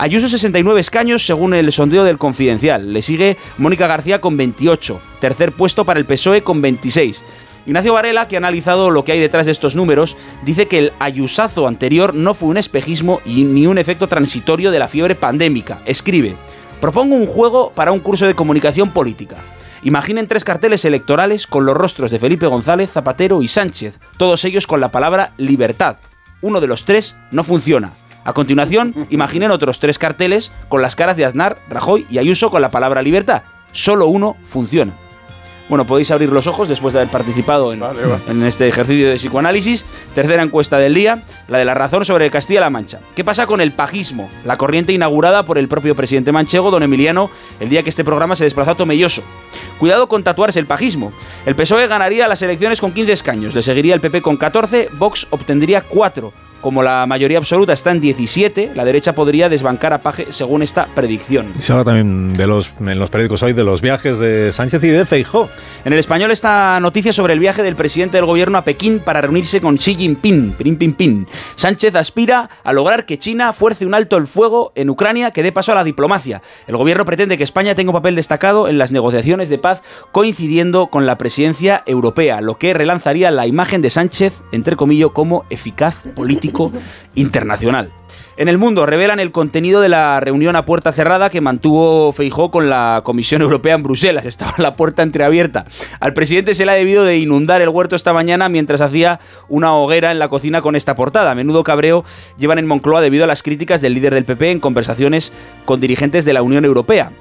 Ayuso 69 escaños según el sondeo del Confidencial. Le sigue Mónica García con 28. Tercer puesto para el PSOE con 26. Ignacio Varela, que ha analizado lo que hay detrás de estos números, dice que el ayusazo anterior no fue un espejismo y ni un efecto transitorio de la fiebre pandémica. Escribe, propongo un juego para un curso de comunicación política. Imaginen tres carteles electorales con los rostros de Felipe González, Zapatero y Sánchez, todos ellos con la palabra libertad. Uno de los tres no funciona. A continuación, imaginen otros tres carteles con las caras de Aznar, Rajoy y Ayuso con la palabra libertad. Solo uno funciona. Bueno, podéis abrir los ojos después de haber participado en, en, este ejercicio de psicoanálisis. Tercera encuesta del día, la de la razón sobre Castilla-La Mancha. ¿Qué pasa con el pajismo? La corriente inaugurada por el propio presidente manchego, don Emiliano, el día que este programa se desplazó a Tomelloso. Cuidado con tatuarse el pajismo. El PSOE ganaría las elecciones con 15 escaños, le seguiría el PP con 14, Vox obtendría 4 como la mayoría absoluta está en 17, la derecha podría desbancar a Paje según esta predicción. Y se habla también de los, en los periódicos hoy de los viajes de Sánchez y de Feijó. En el español esta noticia sobre el viaje del presidente del gobierno a Pekín para reunirse con Xi Jinping. Pin, pin, pin. Sánchez aspira a lograr que China fuerce un alto el fuego en Ucrania que dé paso a la diplomacia. El gobierno pretende que España tenga un papel destacado en las negociaciones de paz coincidiendo con la presidencia europea, lo que relanzaría la imagen de Sánchez, entre comillas, como eficaz internacional. En el mundo revelan el contenido de la reunión a puerta cerrada que mantuvo Feijó con la Comisión Europea en Bruselas. Estaba la puerta entreabierta. Al presidente se le ha debido de inundar el huerto esta mañana mientras hacía una hoguera en la cocina con esta portada. A menudo cabreo llevan en Moncloa debido a las críticas del líder del PP en conversaciones con dirigentes de la Unión Europea.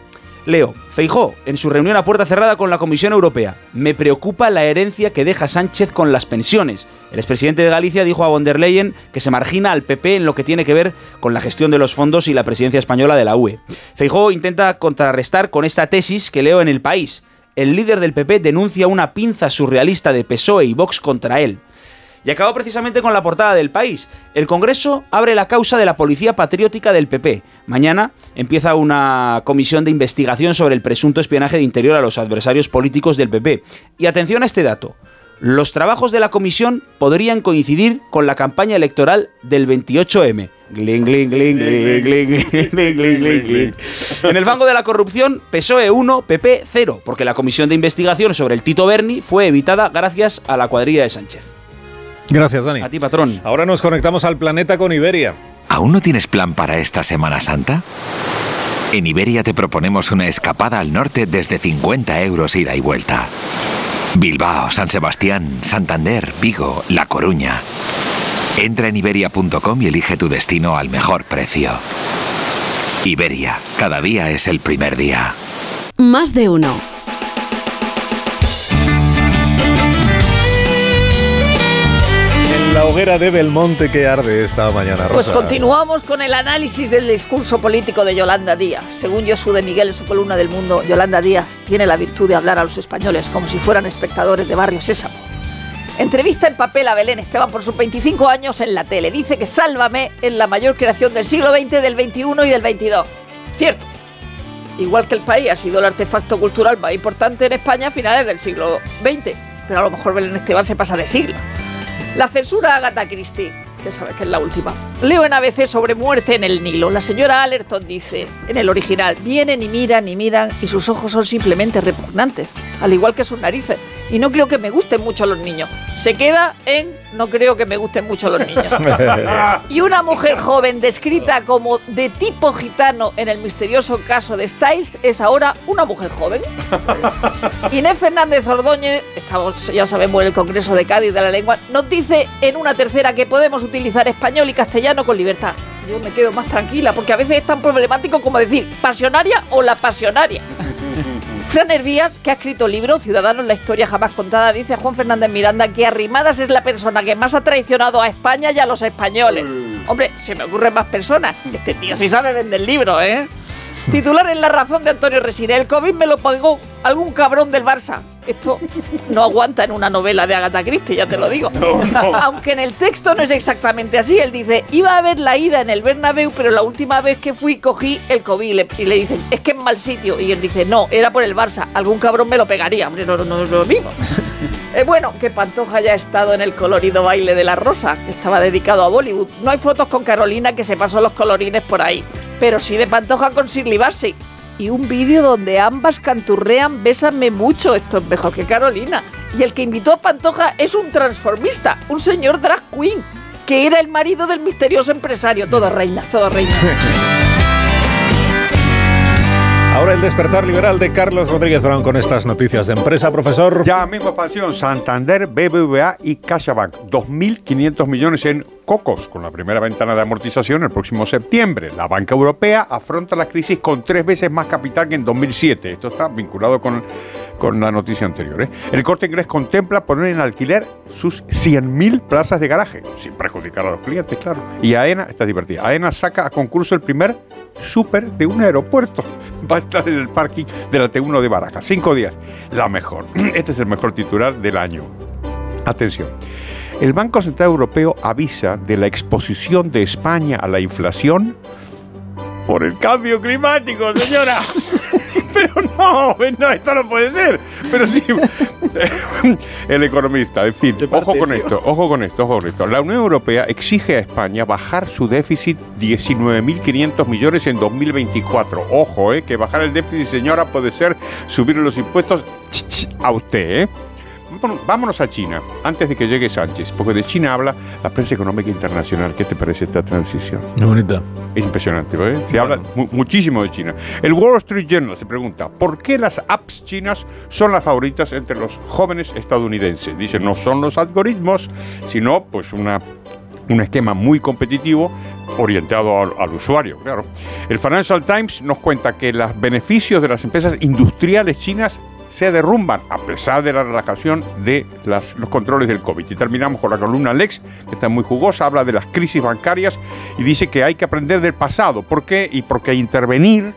Leo, Feijó, en su reunión a puerta cerrada con la Comisión Europea, me preocupa la herencia que deja Sánchez con las pensiones. El expresidente de Galicia dijo a von der Leyen que se margina al PP en lo que tiene que ver con la gestión de los fondos y la presidencia española de la UE. Feijó intenta contrarrestar con esta tesis que leo en El País. El líder del PP denuncia una pinza surrealista de PSOE y Vox contra él. Y acabó precisamente con la portada del país. El Congreso abre la causa de la Policía Patriótica del PP. Mañana empieza una comisión de investigación sobre el presunto espionaje de interior a los adversarios políticos del PP. Y atención a este dato. Los trabajos de la comisión podrían coincidir con la campaña electoral del 28M. En el fango de la corrupción, PSOE 1, PP 0, porque la comisión de investigación sobre el Tito Berni fue evitada gracias a la cuadrilla de Sánchez. Gracias, Dani. A ti, patrón. Ahora nos conectamos al planeta con Iberia. ¿Aún no tienes plan para esta Semana Santa? En Iberia te proponemos una escapada al norte desde 50 euros ida y vuelta. Bilbao, San Sebastián, Santander, Vigo, La Coruña. Entra en iberia.com y elige tu destino al mejor precio. Iberia, cada día es el primer día. Más de uno. La hoguera de Belmonte que arde esta mañana, Rosa. Pues continuamos con el análisis del discurso político de Yolanda Díaz. Según Josu de Miguel en su columna del Mundo, Yolanda Díaz tiene la virtud de hablar a los españoles como si fueran espectadores de Barrio Sésamo. Entrevista en papel a Belén Esteban por sus 25 años en la tele. Dice que Sálvame es la mayor creación del siglo XX, del XXI y del XXII. Cierto. Igual que el país ha sido el artefacto cultural más importante en España a finales del siglo XX. Pero a lo mejor Belén Esteban se pasa de siglo. La censura a Agatha Christie, que sabes que es la última. Leo en ABC sobre muerte en el Nilo. La señora Allerton dice, en el original, vienen y miran y miran y sus ojos son simplemente repugnantes, al igual que sus narices. Y no creo que me gusten mucho los niños. Se queda en no creo que me gusten mucho los niños. y una mujer joven descrita como de tipo gitano en el misterioso caso de Styles es ahora una mujer joven. Inés Fernández Ordóñez, estamos, ya sabemos, en el Congreso de Cádiz de la Lengua, nos dice en una tercera que podemos utilizar español y castellano con libertad. Yo me quedo más tranquila porque a veces es tan problemático como decir pasionaria o la pasionaria. Fran Hervías, que ha escrito el libro Ciudadanos, la historia jamás contada, dice a Juan Fernández Miranda que Arrimadas es la persona que más ha traicionado a España y a los españoles. Hombre, se me ocurren más personas. Este tío sí sabe vender libros, ¿eh? Titular en La Razón de Antonio Resine. El COVID me lo pagó algún cabrón del Barça. Esto no aguanta en una novela de Agatha Christie, ya te lo digo. Aunque en el texto no es exactamente así. Él dice, iba a haber la ida en el Bernabéu, pero la última vez que fui cogí el COVID. Y le, y le dicen, es que es mal sitio. Y él dice, no, era por el Barça. Algún cabrón me lo pegaría. Hombre, no, no, no es lo mismo. Eh, bueno, que Pantoja ya ha estado en el colorido baile de la rosa, que estaba dedicado a Bollywood. No hay fotos con Carolina que se pasó los colorines por ahí, pero sí de Pantoja con Shirley Bassey. Y un vídeo donde ambas canturrean Bésame mucho, esto es mejor que Carolina. Y el que invitó a Pantoja es un transformista, un señor drag queen, que era el marido del misterioso empresario. Todas reinas, todas reinas. Ahora el despertar liberal de Carlos Rodríguez Brown con estas noticias de empresa, profesor. Ya mismo expansión, Santander, BBVA y CaixaBank. 2.500 millones en cocos con la primera ventana de amortización el próximo septiembre. La banca europea afronta la crisis con tres veces más capital que en 2007. Esto está vinculado con, con la noticia anterior. ¿eh? El corte inglés contempla poner en alquiler sus 100.000 plazas de garaje, sin perjudicar a los clientes, claro. Y AENA, está divertida, AENA saca a concurso el primer súper de un aeropuerto. Va a estar en el parking de la T1 de Barajas. Cinco días. La mejor. Este es el mejor titular del año. Atención. El Banco Central Europeo avisa de la exposición de España a la inflación por el cambio climático, señora. Pero no, no, esto no puede ser. Pero sí, el economista, en fin, ojo con esto, ojo con esto, ojo con esto. La Unión Europea exige a España bajar su déficit 19.500 millones en 2024. Ojo, eh, que bajar el déficit, señora, puede ser subir los impuestos a usted, ¿eh? Vámonos a China, antes de que llegue Sánchez, porque de China habla la prensa económica internacional. ¿Qué te parece esta transición? Muy bonita. Es impresionante, ¿eh? Se habla mu muchísimo de China. El Wall Street Journal se pregunta, ¿por qué las apps chinas son las favoritas entre los jóvenes estadounidenses? Dice, no son los algoritmos, sino pues una un esquema muy competitivo orientado al, al, usuario, claro. El Financial Times nos cuenta que los beneficios de las empresas industriales chinas se derrumban a pesar de la relajación de los controles del COVID. Y terminamos con la columna Lex, que está muy jugosa, habla de las crisis bancarias y dice que hay que aprender del pasado. ¿Por qué? Y porque intervenir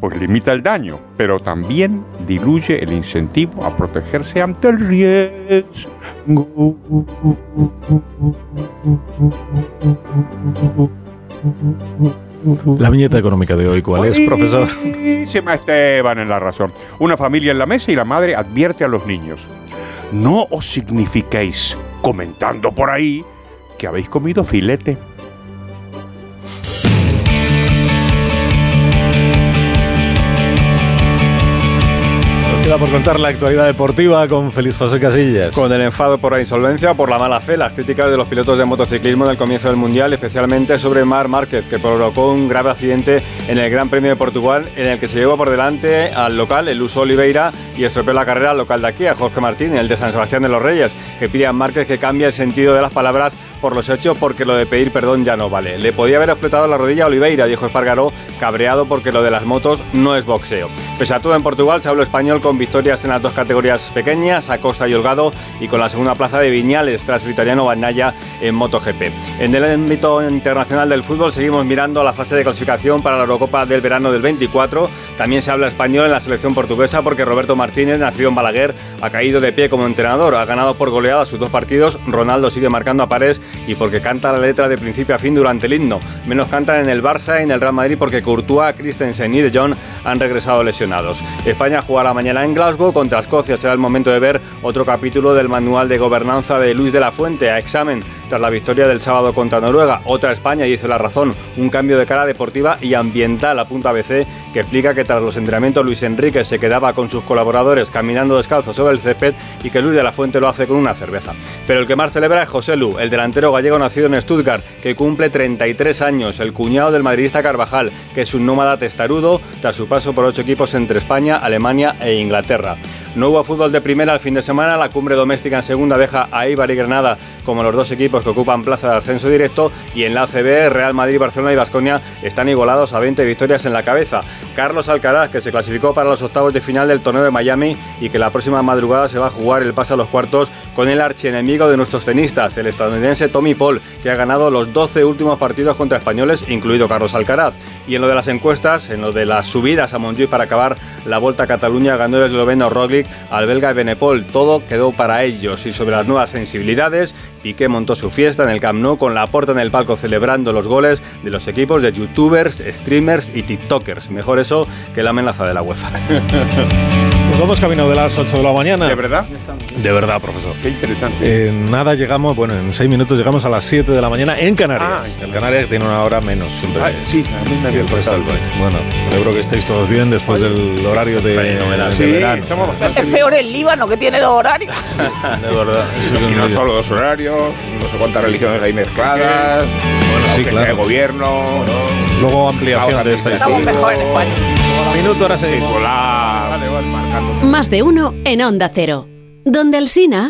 pues limita el daño, pero también diluye el incentivo a protegerse ante el riesgo. La viñeta económica de hoy, ¿cuál es, profesor? Me Esteban en la razón. Una familia en la mesa y la madre advierte a los niños. No os signifiquéis comentando por ahí que habéis comido filete. Queda por contar la actualidad deportiva con Feliz José Casillas. Con el enfado por la insolvencia, por la mala fe, las críticas de los pilotos de motociclismo del comienzo del Mundial, especialmente sobre Mar Márquez, que provocó un grave accidente en el Gran Premio de Portugal, en el que se llevó por delante al local, el Uso Oliveira, y estropeó la carrera al local de aquí, a Jorge Martín, el de San Sebastián de los Reyes, que pide a Márquez que cambie el sentido de las palabras por los hechos porque lo de pedir perdón ya no vale. Le podía haber explotado la rodilla a Oliveira, dijo Espargaró, cabreado porque lo de las motos no es boxeo. Pese a todo, en Portugal se habló español con victorias en las dos categorías pequeñas, Acosta y Holgado, y con la segunda plaza de Viñales tras el italiano Bagnaia en MotoGP. En el ámbito internacional del fútbol seguimos mirando a la fase de clasificación para la Eurocopa del verano del 24. También se habla español en la selección portuguesa porque Roberto Martínez, nacido en Balaguer, ha caído de pie como entrenador. Ha ganado por goleada sus dos partidos. Ronaldo sigue marcando a pares y porque canta la letra de principio a fin durante el himno. Menos cantan en el Barça y en el Real Madrid porque Courtois, Christensen y De Jong han regresado lesionados. España jugará mañana en Glasgow contra Escocia. Será el momento de ver otro capítulo del manual de gobernanza de Luis de la Fuente a examen tras la victoria del sábado contra Noruega. Otra España, dice la razón, un cambio de cara deportiva y ambiental a punta ABC que explica que tras los entrenamientos Luis Enrique se quedaba con sus colaboradores caminando descalzo sobre el césped y que Luis de la Fuente lo hace con una cerveza. Pero el que más celebra es José Lu, el delantero gallego nacido en Stuttgart, que cumple 33 años, el cuñado del madridista Carvajal, que es un nómada testarudo tras su paso por ocho equipos entre España, Alemania e Inglaterra. No hubo fútbol de primera al fin de semana, la cumbre doméstica en segunda deja a Ibar y Granada como los dos equipos que ocupan plaza de ascenso directo y en la ACB Real Madrid, Barcelona y Vasconia están igualados a 20 victorias en la cabeza. Carlos Alcaraz, que se clasificó para los octavos de final del torneo de Miami y que la próxima madrugada se va a jugar el pase a los cuartos con el archienemigo de nuestros tenistas, el estadounidense Tommy Paul, que ha ganado los 12 últimos partidos contra españoles, incluido Carlos Alcaraz. Y en lo de las encuestas, en lo de las subidas a Montjuic para acabar la Vuelta a Cataluña, ganó el esloveno Roglic al belga Benepol. Todo quedó para ellos. Y sobre las nuevas sensibilidades, Piqué montó su fiesta en el Camp Nou con la porta en el palco celebrando los goles de los equipos de youtubers, streamers y tiktokers. Mejor eso que la amenaza de la UEFA. Pues vamos camino de las 8 de la mañana. ¿De verdad? De verdad, profesor. Qué interesante. En nada llegamos, bueno, en 6 minutos llegamos a las 7 de la mañana en Canarias. Ah, el Canarias tiene una hora menos siempre. Ah, sí, a mí me había Siempre pasado. está el país. Bueno, celebro que estéis todos bien después del horario de, de Sí, verano. bastante Es peor el Líbano que tiene dos horarios. De verdad. Y no solo dos horarios, no sé cuántas religiones hay mezcladas, Bueno, sí, claro. de gobierno, Luego ampliación de esta Estamos historia. mejor en España. Minuto, ahora seguimos. Vale, vale, marcando. Más de uno en Onda Cero. Donde el Sina.